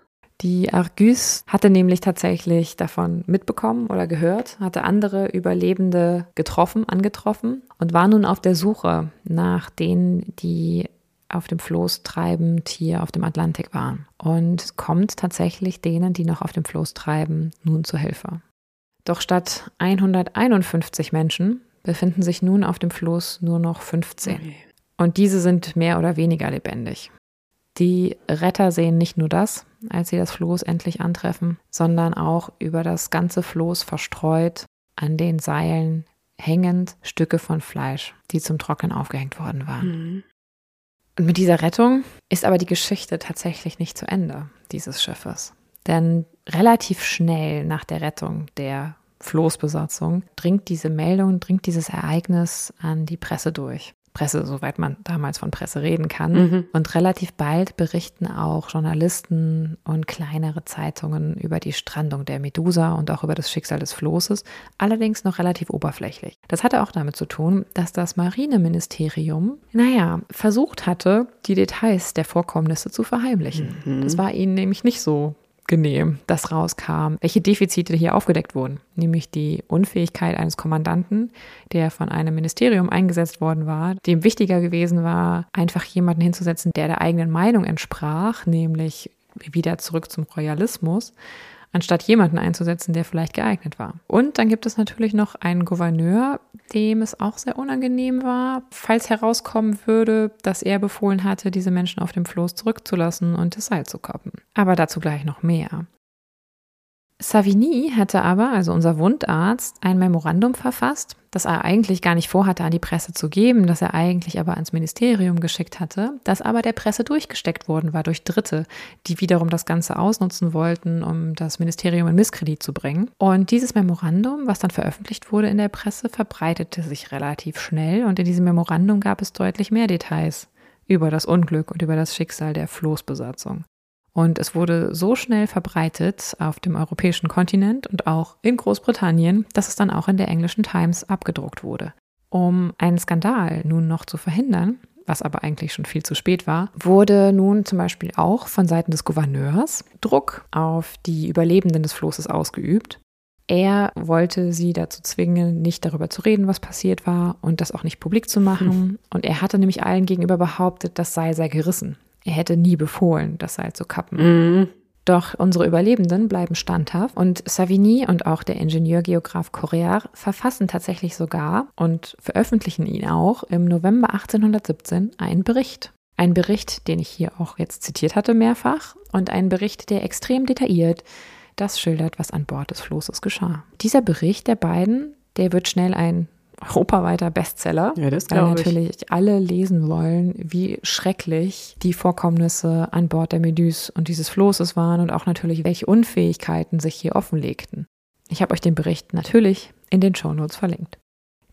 Die Argus hatte nämlich tatsächlich davon mitbekommen oder gehört, hatte andere Überlebende getroffen, angetroffen und war nun auf der Suche nach denen, die auf dem Floß treibend hier auf dem Atlantik waren. Und kommt tatsächlich denen, die noch auf dem Floß treiben, nun zur Hilfe. Doch statt 151 Menschen befinden sich nun auf dem Floß nur noch 15. Okay. Und diese sind mehr oder weniger lebendig. Die Retter sehen nicht nur das, als sie das Floß endlich antreffen, sondern auch über das ganze Floß verstreut, an den Seilen hängend Stücke von Fleisch, die zum Trocknen aufgehängt worden waren. Mhm. Und mit dieser Rettung ist aber die Geschichte tatsächlich nicht zu Ende dieses Schiffes. Denn relativ schnell nach der Rettung der Floßbesatzung dringt diese Meldung, dringt dieses Ereignis an die Presse durch. Presse, soweit man damals von Presse reden kann. Mhm. Und relativ bald berichten auch Journalisten und kleinere Zeitungen über die Strandung der Medusa und auch über das Schicksal des Floßes, allerdings noch relativ oberflächlich. Das hatte auch damit zu tun, dass das Marineministerium, naja, versucht hatte, die Details der Vorkommnisse zu verheimlichen. Mhm. Das war ihnen nämlich nicht so genehm, dass rauskam, welche Defizite hier aufgedeckt wurden. Nämlich die Unfähigkeit eines Kommandanten, der von einem Ministerium eingesetzt worden war, dem wichtiger gewesen war, einfach jemanden hinzusetzen, der der eigenen Meinung entsprach, nämlich wieder zurück zum Royalismus, anstatt jemanden einzusetzen, der vielleicht geeignet war. Und dann gibt es natürlich noch einen Gouverneur, dem es auch sehr unangenehm war, falls herauskommen würde, dass er befohlen hatte, diese Menschen auf dem Floß zurückzulassen und das Seil zu kappen. Aber dazu gleich noch mehr. Savigny hatte aber, also unser Wundarzt, ein Memorandum verfasst, das er eigentlich gar nicht vorhatte, an die Presse zu geben, das er eigentlich aber ans Ministerium geschickt hatte, das aber der Presse durchgesteckt worden war durch Dritte, die wiederum das Ganze ausnutzen wollten, um das Ministerium in Misskredit zu bringen. Und dieses Memorandum, was dann veröffentlicht wurde in der Presse, verbreitete sich relativ schnell und in diesem Memorandum gab es deutlich mehr Details über das Unglück und über das Schicksal der Floßbesatzung. Und es wurde so schnell verbreitet auf dem europäischen Kontinent und auch in Großbritannien, dass es dann auch in der englischen Times abgedruckt wurde. Um einen Skandal nun noch zu verhindern, was aber eigentlich schon viel zu spät war, wurde nun zum Beispiel auch von Seiten des Gouverneurs Druck auf die Überlebenden des Floßes ausgeübt. Er wollte sie dazu zwingen, nicht darüber zu reden, was passiert war und das auch nicht publik zu machen. Und er hatte nämlich allen gegenüber behauptet, das Seil sei gerissen. Er hätte nie befohlen, das Seil zu kappen. Mhm. Doch unsere Überlebenden bleiben standhaft und Savigny und auch der Ingenieurgeograf Correard verfassen tatsächlich sogar und veröffentlichen ihn auch im November 1817 einen Bericht. Ein Bericht, den ich hier auch jetzt zitiert hatte mehrfach und ein Bericht, der extrem detailliert das schildert, was an Bord des Flosses geschah. Dieser Bericht der beiden, der wird schnell ein europaweiter Bestseller, Ja, das weil glaube ich. natürlich alle lesen wollen, wie schrecklich die Vorkommnisse an Bord der Meduse und dieses Flosses waren und auch natürlich, welche Unfähigkeiten sich hier offenlegten. Ich habe euch den Bericht natürlich in den Shownotes verlinkt.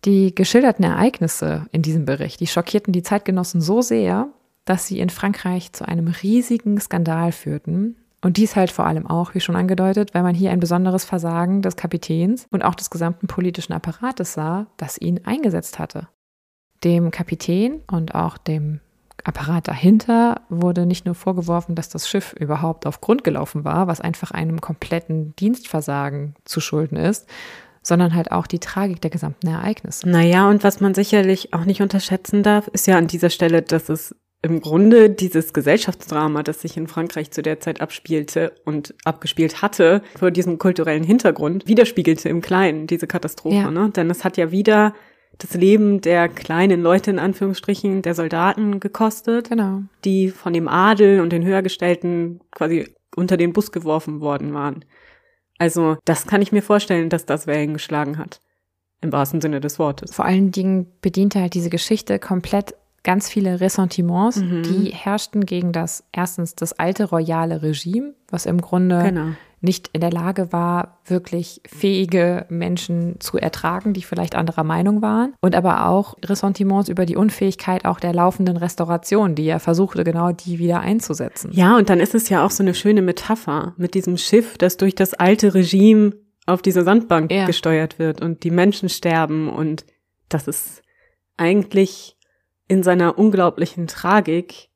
Die geschilderten Ereignisse in diesem Bericht, die schockierten die Zeitgenossen so sehr, dass sie in Frankreich zu einem riesigen Skandal führten. Und dies halt vor allem auch, wie schon angedeutet, weil man hier ein besonderes Versagen des Kapitäns und auch des gesamten politischen Apparates sah, das ihn eingesetzt hatte. Dem Kapitän und auch dem Apparat dahinter wurde nicht nur vorgeworfen, dass das Schiff überhaupt auf Grund gelaufen war, was einfach einem kompletten Dienstversagen zu schulden ist, sondern halt auch die Tragik der gesamten Ereignisse. Naja, und was man sicherlich auch nicht unterschätzen darf, ist ja an dieser Stelle, dass es im Grunde dieses Gesellschaftsdrama, das sich in Frankreich zu der Zeit abspielte und abgespielt hatte, vor diesem kulturellen Hintergrund, widerspiegelte im Kleinen diese Katastrophe. Ja. Ne? Denn es hat ja wieder das Leben der kleinen Leute in Anführungsstrichen, der Soldaten gekostet, Genau. die von dem Adel und den Höhergestellten quasi unter den Bus geworfen worden waren. Also das kann ich mir vorstellen, dass das Wellen geschlagen hat. Im wahrsten Sinne des Wortes. Vor allen Dingen bediente halt diese Geschichte komplett ganz viele Ressentiments, Mhm. die herrschten gegen das erstens das alte royale Regime, was im Grunde Genau. nicht in der Lage war, wirklich fähige Menschen zu ertragen, die vielleicht anderer Meinung waren. Und aber auch Ressentiments über die Unfähigkeit auch der laufenden Restauration, die er versuchte, genau die wieder einzusetzen. Ja, und dann ist es ja auch so eine schöne Metapher mit diesem Schiff, das durch das alte Regime auf diese Sandbank Ja. gesteuert wird und die Menschen sterben und das ist eigentlich in seiner unglaublichen Tragik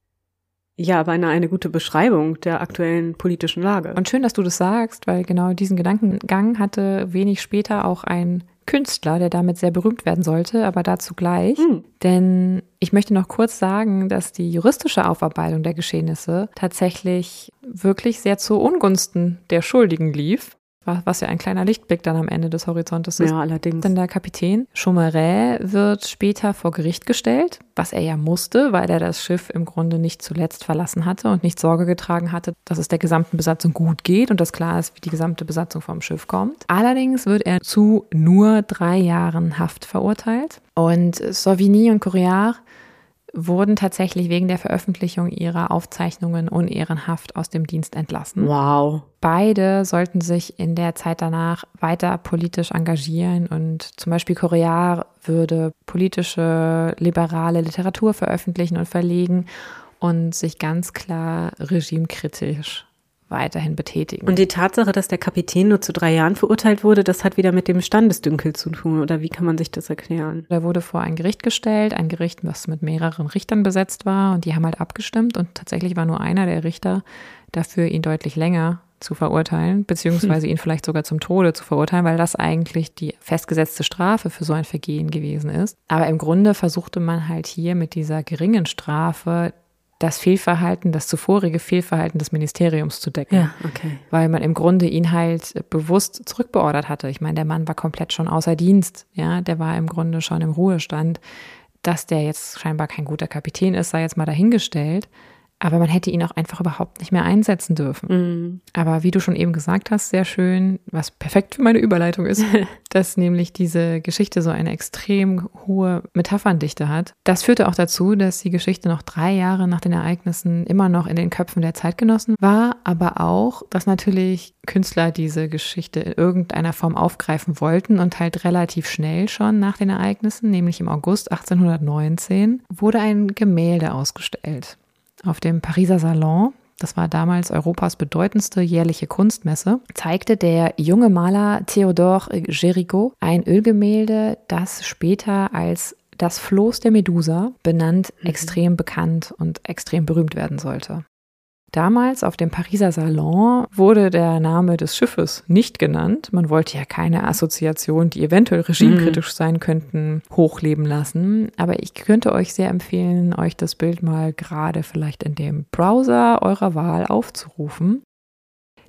ja beinahe eine gute Beschreibung der aktuellen politischen Lage. Und schön, dass du das sagst, weil genau diesen Gedankengang hatte wenig später auch ein Künstler, der damit sehr berühmt werden sollte, aber dazu gleich. Hm. Denn ich möchte noch kurz sagen, dass die juristische Aufarbeitung der Geschehnisse tatsächlich wirklich sehr zu Ungunsten der Schuldigen lief, was ja ein kleiner Lichtblick dann am Ende des Horizontes ist. ja, allerdings. Denn der Kapitän Chaumaret wird später vor Gericht gestellt, was er ja musste, weil er das Schiff im Grunde nicht zuletzt verlassen hatte und nicht Sorge getragen hatte, dass es der gesamten Besatzung gut geht und dass klar ist, wie die gesamte Besatzung vom Schiff kommt. Allerdings wird er zu nur drei Jahren Haft verurteilt und Sauvigny und Couriard wurden tatsächlich wegen der Veröffentlichung ihrer Aufzeichnungen unehrenhaft aus dem Dienst entlassen. Wow. Beide sollten sich in der Zeit danach weiter politisch engagieren und zum Beispiel Couriard würde politische, liberale Literatur veröffentlichen und verlegen und sich ganz klar regimekritisch weiterhin betätigen. Und die Tatsache, dass der Kapitän nur zu drei Jahren verurteilt wurde, das hat wieder mit dem Standesdünkel zu tun, oder wie kann man sich das erklären? Er wurde vor ein Gericht gestellt, ein Gericht, was mit mehreren Richtern besetzt war und die haben halt abgestimmt und tatsächlich war nur einer der Richter dafür, ihn deutlich länger zu verurteilen, beziehungsweise (laughs) ihn vielleicht sogar zum Tode zu verurteilen, weil das eigentlich die festgesetzte Strafe für so ein Vergehen gewesen ist. Aber im Grunde versuchte man halt hier mit dieser geringen Strafe das Fehlverhalten, das zuvorige Fehlverhalten des Ministeriums zu decken okay. weil man im Grunde ihn halt bewusst zurückbeordert hatte. Ich meine, der Mann war komplett schon außer Dienst, ja, der war im Grunde schon im Ruhestand. Dass der jetzt scheinbar kein guter Kapitän ist, sei jetzt mal dahingestellt. Aber man hätte ihn auch einfach überhaupt nicht mehr einsetzen dürfen. Mhm. Aber wie du schon eben gesagt hast, sehr schön, was perfekt für meine Überleitung ist, (laughs) dass nämlich diese Geschichte so eine extrem hohe Metapherndichte hat. Das führte auch dazu, dass die Geschichte noch drei Jahre nach den Ereignissen immer noch in den Köpfen der Zeitgenossen war, aber auch, dass natürlich Künstler diese Geschichte in irgendeiner Form aufgreifen wollten und halt relativ schnell schon nach den Ereignissen, nämlich im August 1819, wurde ein Gemälde ausgestellt auf dem Pariser Salon, das war damals Europas bedeutendste jährliche Kunstmesse, zeigte der junge Maler Theodore Géricault ein Ölgemälde, das später als das Floß der Medusa benannt, extrem bekannt und extrem berühmt werden sollte. Damals auf dem Pariser Salon wurde der Name des Schiffes nicht genannt. Man wollte ja keine Assoziationen, die eventuell regimekritisch mhm. sein könnten, hochleben lassen. Aber ich könnte euch sehr empfehlen, euch das Bild mal gerade vielleicht in dem Browser eurer Wahl aufzurufen.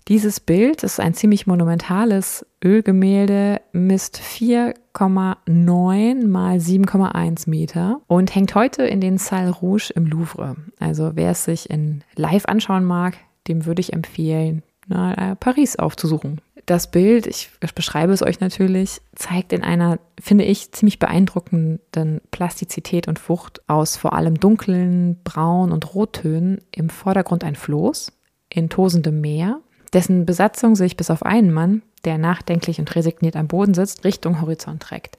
Dieses Bild ist ein ziemlich monumentales Ölgemälde, misst 4,9 mal 7,1 Meter und hängt heute in den Salle Rouge im Louvre. Also wer es sich in Live anschauen mag, dem würde ich empfehlen, na, äh, Paris aufzusuchen. Das Bild, ich beschreibe es euch natürlich, zeigt in einer, finde ich, ziemlich beeindruckenden Plastizität und Wucht aus vor allem dunklen Braun- und Rottönen. Im Vordergrund ein Floß in tosendem Meer dessen Besatzung sich bis auf einen Mann, der nachdenklich und resigniert am Boden sitzt, Richtung Horizont trägt.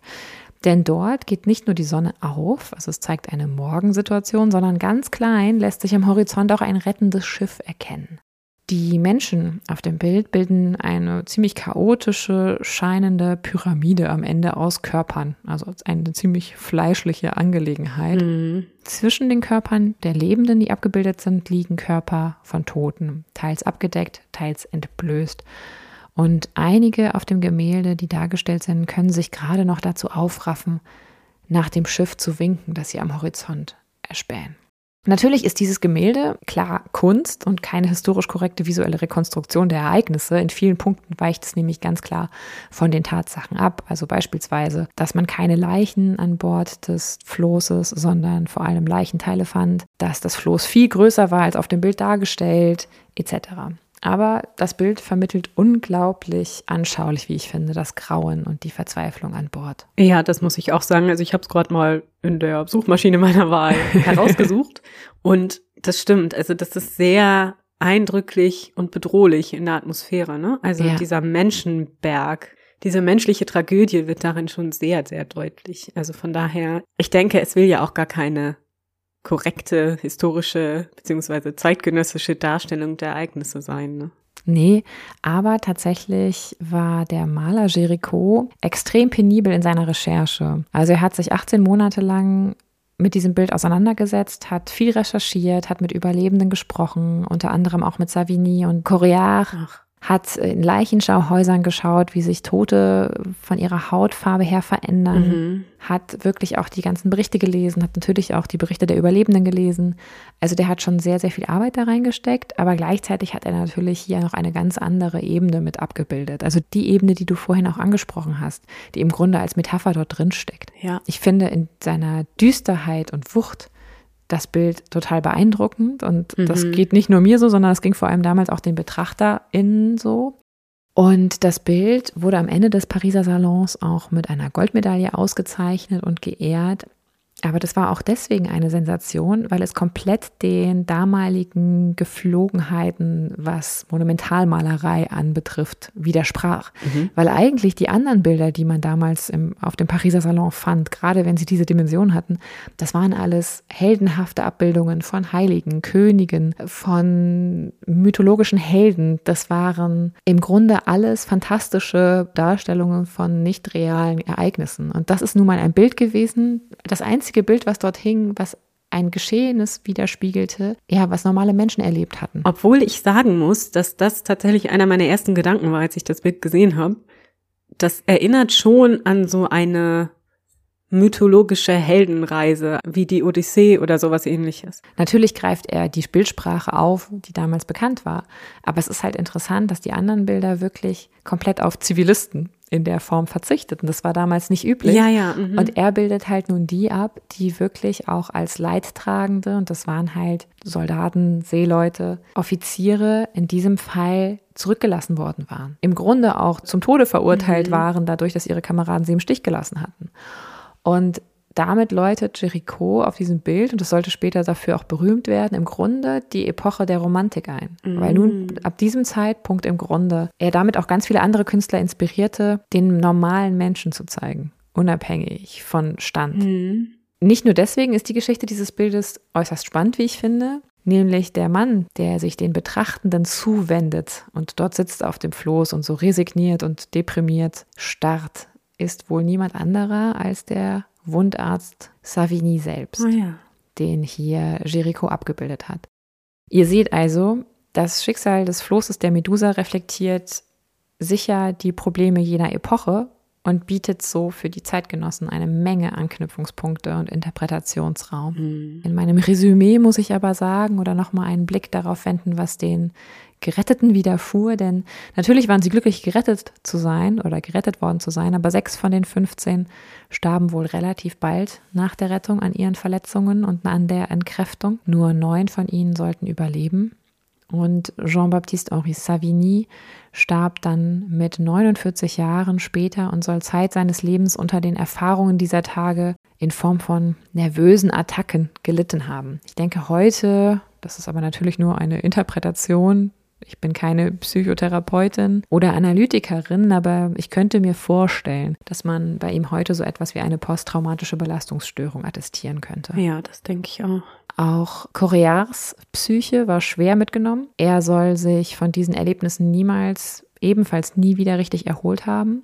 Denn dort geht nicht nur die Sonne auf, also es zeigt eine Morgensituation, sondern ganz klein lässt sich am Horizont auch ein rettendes Schiff erkennen. Die Menschen auf dem Bild bilden eine ziemlich chaotische, scheinende Pyramide am Ende aus Körpern. Also eine ziemlich fleischliche Angelegenheit. Mhm. Zwischen den Körpern der Lebenden, die abgebildet sind, liegen Körper von Toten, teils abgedeckt, teils entblößt. Und einige auf dem Gemälde, die dargestellt sind, können sich gerade noch dazu aufraffen, nach dem Schiff zu winken, das sie am Horizont erspähen. Natürlich ist dieses Gemälde klar Kunst und keine historisch korrekte visuelle Rekonstruktion der Ereignisse. In vielen Punkten weicht es nämlich ganz klar von den Tatsachen ab. Also beispielsweise, dass man keine Leichen an Bord des Flosses, sondern vor allem Leichenteile fand, dass das Floß viel größer war als auf dem Bild dargestellt, etc. Aber das Bild vermittelt unglaublich anschaulich, wie ich finde, das Grauen und die Verzweiflung an Bord. Ja, das muss ich auch sagen. Also ich habe es gerade mal in der Suchmaschine meiner Wahl (laughs) herausgesucht. und das stimmt. Also das ist sehr eindrücklich und bedrohlich in der Atmosphäre. Ne? Also ja. dieser Menschenberg, diese menschliche Tragödie wird darin schon sehr, sehr deutlich. Also von daher, ich denke, es will ja auch gar keine korrekte historische beziehungsweise zeitgenössische Darstellung der Ereignisse sein. Ne? Nee, aber tatsächlich war der Maler Jericho extrem penibel in seiner Recherche. Also er hat sich 18 Monate lang mit diesem Bild auseinandergesetzt, hat viel recherchiert, hat mit Überlebenden gesprochen, unter anderem auch mit Savigny und Coréard. Ach hat in Leichenschauhäusern geschaut, wie sich Tote von ihrer Hautfarbe her verändern, mhm. hat wirklich auch die ganzen Berichte gelesen, hat natürlich auch die Berichte der Überlebenden gelesen. Also der hat schon sehr, sehr viel Arbeit da reingesteckt, aber gleichzeitig hat er natürlich hier noch eine ganz andere Ebene mit abgebildet. Also die Ebene, die du vorhin auch angesprochen hast, die im Grunde als Metapher dort drin steckt. Ja. Ich finde in seiner Düsterheit und Wucht das Bild total beeindruckend. Und mhm. das geht nicht nur mir so, sondern es ging vor allem damals auch den BetrachterInnen so. Und das Bild wurde am Ende des Pariser Salons auch mit einer Goldmedaille ausgezeichnet und geehrt. Aber das war auch deswegen eine Sensation, weil es komplett den damaligen Geflogenheiten, was Monumentalmalerei anbetrifft, widersprach. Mhm. Weil eigentlich die anderen Bilder, die man damals im, auf dem Pariser Salon fand, gerade wenn sie diese Dimension hatten, das waren alles heldenhafte Abbildungen von Heiligen, Königen, von mythologischen Helden. Das waren im Grunde alles fantastische Darstellungen von nicht realen Ereignissen. Und das ist nun mal ein Bild gewesen, das einzige einzige Bild, was dort hing, was ein Geschehenes widerspiegelte, ja, was normale Menschen erlebt hatten. Obwohl ich sagen muss, dass das tatsächlich einer meiner ersten Gedanken war, als ich das Bild gesehen habe. Das erinnert schon an so eine mythologische Heldenreise wie die Odyssee oder sowas ähnliches. Natürlich greift er die Bildsprache auf, die damals bekannt war, aber es ist halt interessant, dass die anderen Bilder wirklich komplett auf Zivilisten in der Form verzichteten. Das war damals nicht üblich. Ja, ja. Mhm. Und er bildet halt nun die ab, die wirklich auch als Leidtragende, und das waren halt Soldaten, Seeleute, Offiziere in diesem Fall zurückgelassen worden waren. Im Grunde auch zum Tode verurteilt mhm. waren, dadurch, dass ihre Kameraden sie im Stich gelassen hatten. Und damit läutet Jericho auf diesem Bild, und das sollte später dafür auch berühmt werden, im Grunde die Epoche der Romantik ein. Mhm. Weil nun ab diesem Zeitpunkt im Grunde er damit auch ganz viele andere Künstler inspirierte, den normalen Menschen zu zeigen, unabhängig von Stand. Mhm. Nicht nur deswegen ist die Geschichte dieses Bildes äußerst spannend, wie ich finde, nämlich der Mann, der sich den Betrachtenden zuwendet und dort sitzt auf dem Floß und so resigniert und deprimiert starrt ist wohl niemand anderer als der Wundarzt Savigny selbst, oh ja. den hier Jericho abgebildet hat. Ihr seht also, Das Schicksal des Flosses der Medusa reflektiert sicher die Probleme jener Epoche und bietet so für die Zeitgenossen eine Menge Anknüpfungspunkte und Interpretationsraum. Mhm. In meinem Resümee muss ich aber sagen oder nochmal einen Blick darauf wenden, was den Geretteten widerfuhr, denn natürlich waren sie glücklich gerettet zu sein oder gerettet worden zu sein, aber sechs von den 15 starben wohl relativ bald nach der Rettung an ihren Verletzungen und an der Entkräftung. Nur neun von ihnen sollten überleben. Und Jean-Baptiste Henri Savigny starb dann mit 49 Jahren später und soll Zeit seines Lebens unter den Erfahrungen dieser Tage in Form von nervösen Attacken gelitten haben. Ich denke heute, das ist aber natürlich nur eine Interpretation, ich bin keine Psychotherapeutin oder Analytikerin, aber ich könnte mir vorstellen, dass man bei ihm heute so etwas wie eine posttraumatische Belastungsstörung attestieren könnte. Ja, das denke ich auch. Auch Corears Psyche war schwer mitgenommen. Er soll sich von diesen Erlebnissen niemals, ebenfalls nie wieder richtig erholt haben.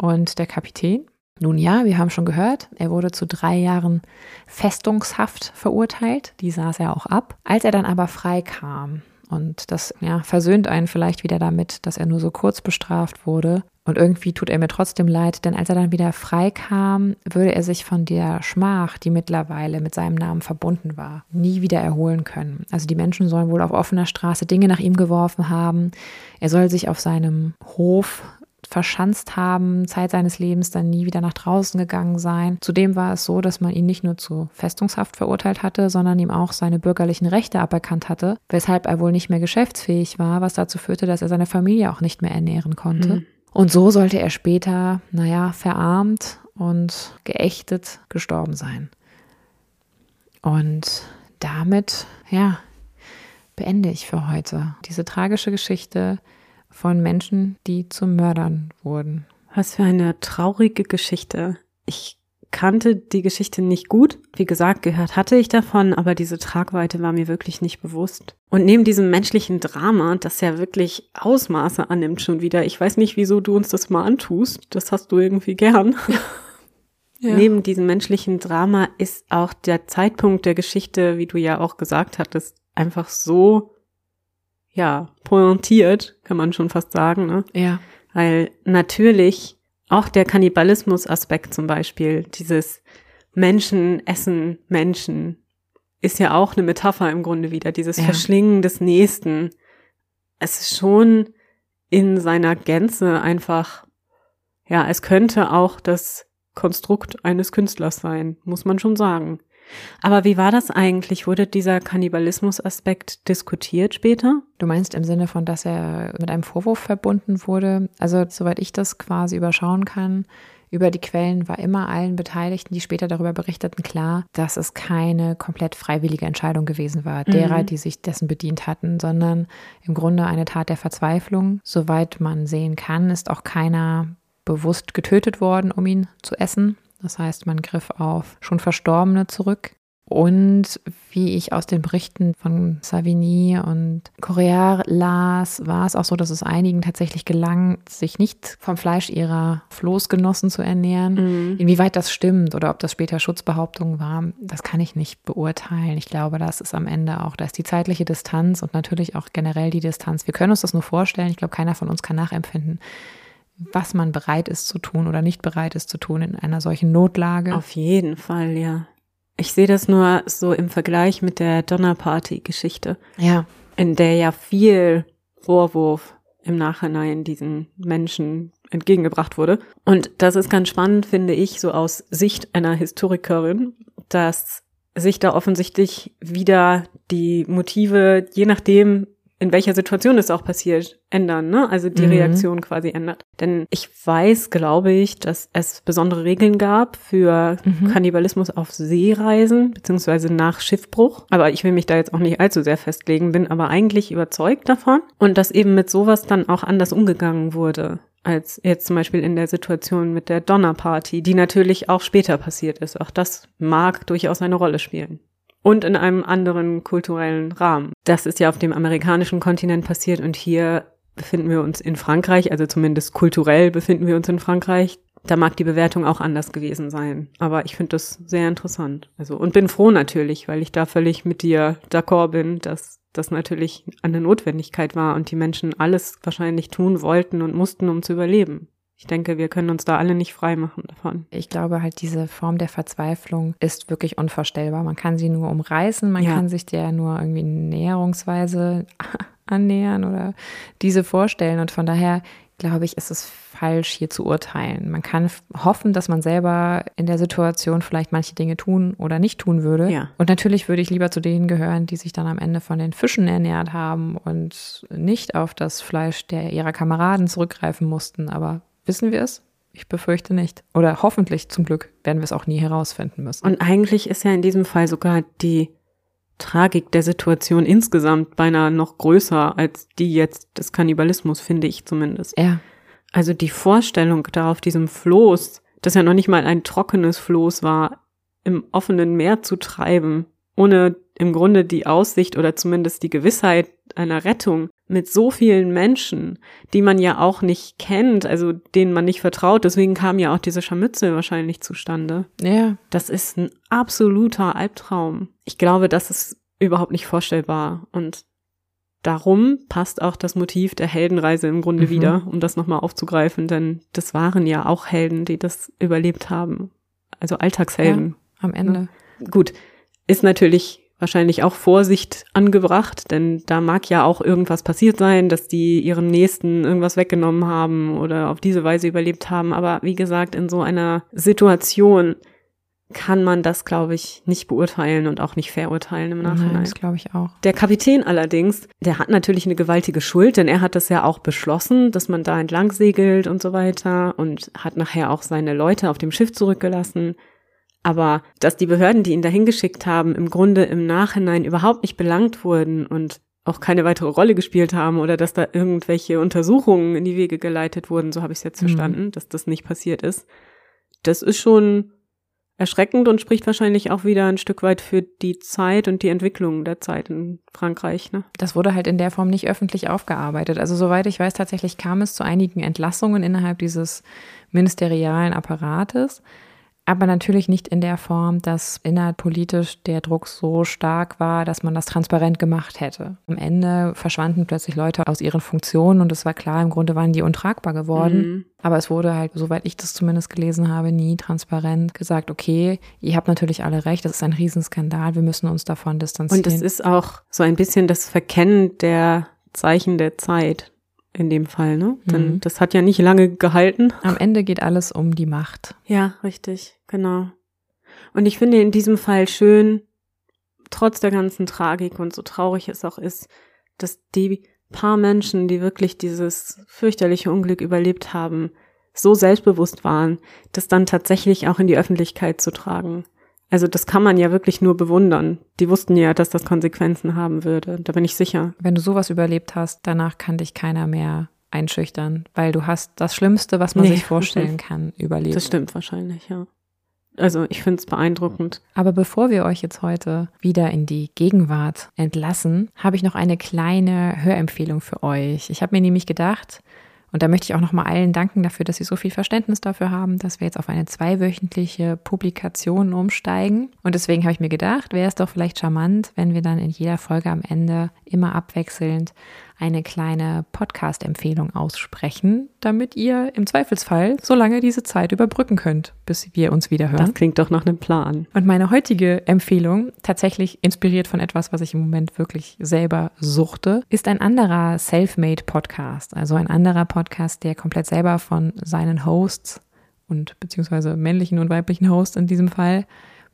Und der Kapitän? Nun ja, wir haben schon gehört, er wurde zu drei Jahren Festungshaft verurteilt. Die saß er auch ab. Als er dann aber frei kam, und das ja, versöhnt einen vielleicht wieder damit, dass er nur so kurz bestraft wurde. Und irgendwie tut er mir trotzdem leid, denn als er dann wieder frei kam, würde er sich von der Schmach, die mittlerweile mit seinem Namen verbunden war, nie wieder erholen können. Also die Menschen sollen wohl auf offener Straße Dinge nach ihm geworfen haben. Er soll sich auf seinem Hof verschanzt haben, Zeit seines Lebens dann nie wieder nach draußen gegangen sein. Zudem war es so, dass man ihn nicht nur zu Festungshaft verurteilt hatte, sondern ihm auch seine bürgerlichen Rechte aberkannt hatte, weshalb er wohl nicht mehr geschäftsfähig war, was dazu führte, dass er seine Familie auch nicht mehr ernähren konnte. Mhm. Und so sollte er später, naja, verarmt und geächtet gestorben sein. Und damit, ja, beende ich für heute diese tragische Geschichte von Menschen, die zu Mördern wurden. Was für eine traurige Geschichte. Ich kannte die Geschichte nicht gut. Wie gesagt, gehört hatte ich davon, aber diese Tragweite war mir wirklich nicht bewusst. Und neben diesem menschlichen Drama, das ja wirklich Ausmaße annimmt schon wieder, ich weiß nicht, wieso du uns das mal antust, das hast du irgendwie gern. (laughs) Ja. Neben diesem menschlichen Drama ist auch der Zeitpunkt der Geschichte, wie du ja auch gesagt hattest, einfach so ja, pointiert, kann man schon fast sagen, ne? Ja. Weil natürlich auch der Kannibalismus-Aspekt zum Beispiel, dieses Menschen essen Menschen, ist ja auch eine Metapher im Grunde wieder, dieses ja. Verschlingen des Nächsten. Es ist schon in seiner Gänze einfach, ja, es könnte auch das Konstrukt eines Künstlers sein, muss man schon sagen. Aber wie war das eigentlich? Wurde dieser Kannibalismus-Aspekt diskutiert später? Du meinst im Sinne von, dass er mit einem Vorwurf verbunden wurde? Also, soweit ich das quasi überschauen kann, über die Quellen war immer allen Beteiligten, die später darüber berichteten, klar, dass es keine komplett freiwillige Entscheidung gewesen war, derer, mhm. die sich dessen bedient hatten, sondern im Grunde eine Tat der Verzweiflung. Soweit man sehen kann, ist auch keiner bewusst getötet worden, um ihn zu essen. Das heißt, man griff auf schon Verstorbene zurück. Und wie ich aus den Berichten von Savigny und Correa las, war es auch so, dass es einigen tatsächlich gelang, sich nicht vom Fleisch ihrer Floßgenossen zu ernähren. Mhm. Inwieweit das stimmt oder ob das später Schutzbehauptungen war, das kann ich nicht beurteilen. Ich glaube, das ist am Ende auch, da ist die zeitliche Distanz und natürlich auch generell die Distanz. Wir können uns das nur vorstellen. Ich glaube, keiner von uns kann nachempfinden, was man bereit ist zu tun oder nicht bereit ist zu tun in einer solchen Notlage. Auf jeden Fall, ja. Ich sehe das nur so im Vergleich mit der Donnerparty-Geschichte. Ja. In der ja viel Vorwurf im Nachhinein diesen Menschen entgegengebracht wurde. Und das ist ganz spannend, finde ich, so aus Sicht einer Historikerin, dass sich da offensichtlich wieder die Motive, je nachdem, in welcher Situation es auch passiert, ändern, ne? Also die mhm. Reaktion quasi ändert. Denn ich weiß, glaube ich, dass es besondere Regeln gab für mhm. Kannibalismus auf Seereisen, beziehungsweise nach Schiffbruch. Aber ich will mich da jetzt auch nicht allzu sehr festlegen, bin aber eigentlich überzeugt davon. Und dass eben mit sowas dann auch anders umgegangen wurde als jetzt zum Beispiel in der Situation mit der Donnerparty, die natürlich auch später passiert ist. Auch das mag durchaus eine Rolle spielen und in einem anderen kulturellen Rahmen. Das ist ja auf dem amerikanischen Kontinent passiert und hier befinden wir uns in Frankreich, also zumindest kulturell befinden wir uns in Frankreich. Da mag die Bewertung auch anders gewesen sein. Aber ich finde das sehr interessant. Also, und bin froh natürlich, weil ich da völlig mit dir d'accord bin, dass das natürlich eine Notwendigkeit war und die Menschen alles wahrscheinlich tun wollten und mussten, um zu überleben. Ich denke, wir können uns da alle nicht frei machen davon. Ich glaube halt, diese Form der Verzweiflung ist wirklich unvorstellbar. Man kann sie nur umreißen, man Ja. kann sich der nur irgendwie näherungsweise (laughs) annähern oder diese vorstellen. Und von daher glaube ich, ist es falsch, hier zu urteilen. Man kann hoffen, dass man selber in der Situation vielleicht manche Dinge tun oder nicht tun würde. Ja. Und natürlich würde ich lieber zu denen gehören, die sich dann am Ende von den Fischen ernährt haben und nicht auf das Fleisch der ihrer Kameraden zurückgreifen mussten. Aber wissen wir es? Ich befürchte nicht. Oder hoffentlich zum Glück werden wir es auch nie herausfinden müssen. Und eigentlich ist ja in diesem Fall sogar die Tragik der Situation insgesamt beinahe noch größer als die jetzt des Kannibalismus, finde ich zumindest. ja, Also die Vorstellung da auf diesem Floß, das ja noch nicht mal ein trockenes Floß war, im offenen Meer zu treiben, ohne im Grunde die Aussicht oder zumindest die Gewissheit einer Rettung mit so vielen Menschen, die man ja auch nicht kennt, also denen man nicht vertraut. Deswegen kam ja auch diese Scharmützel wahrscheinlich zustande. ja, Das ist ein absoluter Albtraum. Ich glaube, das ist überhaupt nicht vorstellbar. Und darum passt auch das Motiv der Heldenreise im Grunde Mhm. wieder, um das nochmal aufzugreifen, denn das waren ja auch Helden, die das überlebt haben. Also Alltagshelden. am Ende. Gut, ist natürlich wahrscheinlich auch Vorsicht angebracht, denn da mag ja auch irgendwas passiert sein, dass die ihrem Nächsten irgendwas weggenommen haben oder auf diese Weise überlebt haben. Aber wie gesagt, in so einer Situation kann man das, glaube ich, nicht beurteilen und auch nicht verurteilen im Nein, Nachhinein. das glaube ich auch. Der Kapitän allerdings, der hat natürlich eine gewaltige Schuld, denn er hat das ja auch beschlossen, dass man da entlang segelt und so weiter und hat nachher auch seine Leute auf dem Schiff zurückgelassen. Aber dass die Behörden, die ihn dahin geschickt haben, im Grunde im Nachhinein überhaupt nicht belangt wurden und auch keine weitere Rolle gespielt haben oder dass da irgendwelche Untersuchungen in die Wege geleitet wurden, so habe ich es jetzt Mhm. verstanden, dass das nicht passiert ist. Das ist schon erschreckend und spricht wahrscheinlich auch wieder ein Stück weit für die Zeit und die Entwicklung der Zeit in Frankreich. Ne? Das wurde halt in der Form nicht öffentlich aufgearbeitet. Also soweit ich weiß, tatsächlich kam es zu einigen Entlassungen innerhalb dieses ministerialen Apparates. Aber natürlich nicht in der Form, dass innerpolitisch der Druck so stark war, dass man das transparent gemacht hätte. Am Ende verschwanden plötzlich Leute aus ihren Funktionen und es war klar, im Grunde waren die untragbar geworden. Mhm. Aber es wurde halt, soweit ich das zumindest gelesen habe, nie transparent gesagt, okay, ihr habt natürlich alle recht, das ist ein Riesenskandal, wir müssen uns davon distanzieren. Und es ist auch so ein bisschen das Verkennen der Zeichen der Zeit in dem Fall, ne? Denn Mhm. das hat ja nicht lange gehalten. Am Ende geht alles um die Macht. Ja, richtig, genau. Und ich finde in diesem Fall schön, trotz der ganzen Tragik und so traurig es auch ist, dass die paar Menschen, die wirklich dieses fürchterliche Unglück überlebt haben, so selbstbewusst waren, das dann tatsächlich auch in die Öffentlichkeit zu tragen. Also das kann man ja wirklich nur bewundern. Die wussten ja, dass das Konsequenzen haben würde. Da bin ich sicher. Wenn du sowas überlebt hast, danach kann dich keiner mehr einschüchtern, weil du hast das Schlimmste, was man Nee. sich vorstellen kann, (laughs) überlebt. Das stimmt wahrscheinlich, ja. Also ich finde es beeindruckend. Aber bevor wir euch jetzt heute wieder in die Gegenwart entlassen, habe ich noch eine kleine Hörempfehlung für euch. Ich habe mir nämlich gedacht, und da möchte ich auch nochmal allen danken dafür, dass sie so viel Verständnis dafür haben, dass wir jetzt auf eine zweiwöchentliche Publikation umsteigen. Und deswegen habe ich mir gedacht, wäre es doch vielleicht charmant, wenn wir dann in jeder Folge am Ende immer abwechselnd eine kleine Podcast-Empfehlung aussprechen, damit ihr im Zweifelsfall so lange diese Zeit überbrücken könnt, bis wir uns wieder hören. Das klingt doch nach einem Plan. Und meine heutige Empfehlung, tatsächlich inspiriert von etwas, was ich im Moment wirklich selber suchte, ist ein anderer Self-Made-Podcast. Also ein anderer Podcast, der komplett selber von seinen Hosts und beziehungsweise männlichen und weiblichen Hosts in diesem Fall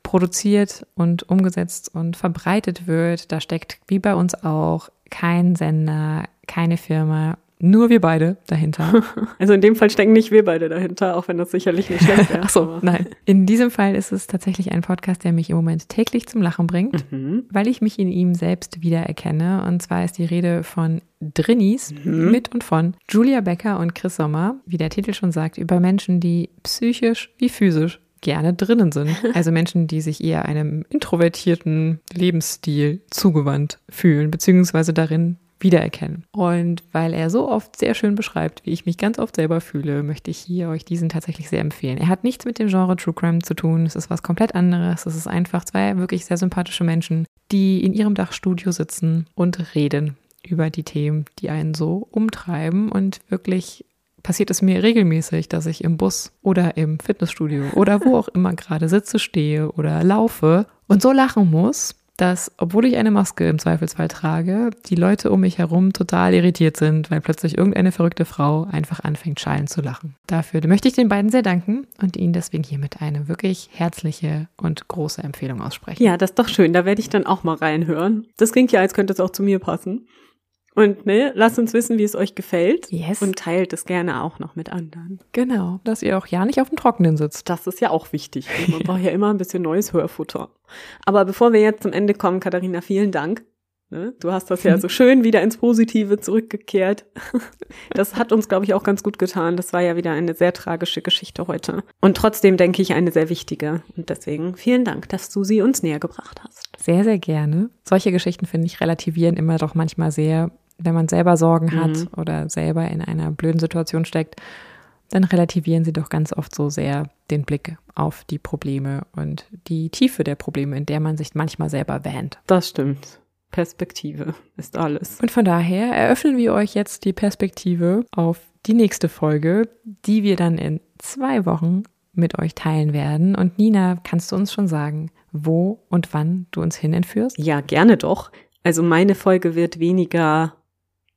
produziert und umgesetzt und verbreitet wird. Da steckt wie bei uns auch kein Sender, keine Firma, nur wir beide dahinter. (laughs) Also in dem Fall stecken nicht wir beide dahinter, auch wenn das sicherlich nicht schlecht wäre. (laughs) Ach so, aber- nein. In diesem Fall ist es tatsächlich ein Podcast, der mich im Moment täglich zum Lachen bringt, Mhm. weil ich mich in ihm selbst wiedererkenne. Und zwar ist die Rede von Drinnies Mhm. mit und von Julia Becker und Chris Sommer, wie der Titel schon sagt, über Menschen, die psychisch wie physisch gerne drinnen sind. (laughs) Also Menschen, die sich eher einem introvertierten Lebensstil zugewandt fühlen, beziehungsweise darin wiedererkennen. Und weil er so oft sehr schön beschreibt, wie ich mich ganz oft selber fühle, möchte ich hier euch diesen tatsächlich sehr empfehlen. Er hat nichts mit dem Genre True Crime zu tun. Es ist was komplett anderes. Es ist einfach zwei wirklich sehr sympathische Menschen, die in ihrem Dachstudio sitzen und reden über die Themen, die einen so umtreiben. Und wirklich passiert es mir regelmäßig, dass ich im Bus oder im Fitnessstudio oder wo auch immer gerade sitze, stehe oder laufe und so lachen muss, dass, obwohl ich eine Maske im Zweifelsfall trage, die Leute um mich herum total irritiert sind, weil plötzlich irgendeine verrückte Frau einfach anfängt, schallend zu lachen. Dafür möchte ich den beiden sehr danken und ihnen deswegen hiermit eine wirklich herzliche und große Empfehlung aussprechen. Ja, das ist doch schön. Da werde ich dann auch mal reinhören. Das klingt ja, als könnte es auch zu mir passen. Und ne, lasst uns wissen, wie es euch gefällt. Yes. Und teilt es gerne auch noch mit anderen. Genau, dass ihr auch ja nicht auf dem Trockenen sitzt. Das ist ja auch wichtig. (laughs) Man braucht ja immer ein bisschen neues Hörfutter. Aber bevor wir jetzt zum Ende kommen, Katharina, vielen Dank. Ne? Du hast das ja so (laughs) schön wieder ins Positive zurückgekehrt. (laughs) Das hat uns, glaube ich, auch ganz gut getan. Das war ja wieder eine sehr tragische Geschichte heute. Und trotzdem denke ich eine sehr wichtige. Und deswegen vielen Dank, dass du sie uns näher gebracht hast. Sehr, sehr gerne. Solche Geschichten finde ich relativieren immer doch manchmal sehr wenn man selber Sorgen hat Mhm. oder selber in einer blöden Situation steckt, dann relativieren sie doch ganz oft so sehr den Blick auf die Probleme und die Tiefe der Probleme, in der man sich manchmal selber wähnt. Das stimmt. Perspektive ist alles. Und von daher eröffnen wir euch jetzt die Perspektive auf die nächste Folge, die wir dann in zwei Wochen mit euch teilen werden. Und Nina, kannst du uns schon sagen, wo und wann du uns hin entführst? Ja, gerne doch. Also meine Folge wird weniger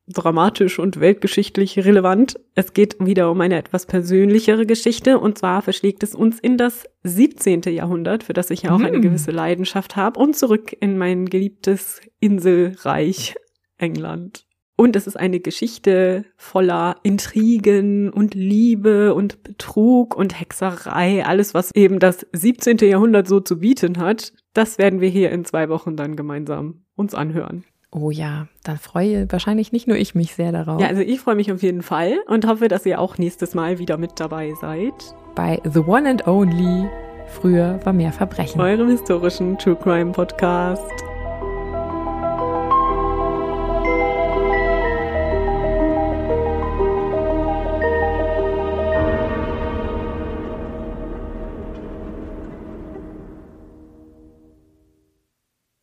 dramatisch und weltgeschichtlich relevant. Es geht wieder um eine etwas persönlichere Geschichte und zwar verschlägt es uns in das 17. Jahrhundert, für das ich ja auch eine Hm. gewisse Leidenschaft habe und zurück in mein geliebtes Inselreich England. Und es ist eine Geschichte voller Intrigen und Liebe und Betrug und Hexerei, alles was eben das 17. Jahrhundert so zu bieten hat. Das werden wir hier in zwei Wochen dann gemeinsam uns anhören. Oh ja, dann freue wahrscheinlich nicht nur ich mich sehr darauf. Ja, also ich freue mich auf jeden Fall und hoffe, dass ihr auch nächstes Mal wieder mit dabei seid. Bei The One and Only. Früher war mehr Verbrechen. Eurem historischen True Crime Podcast.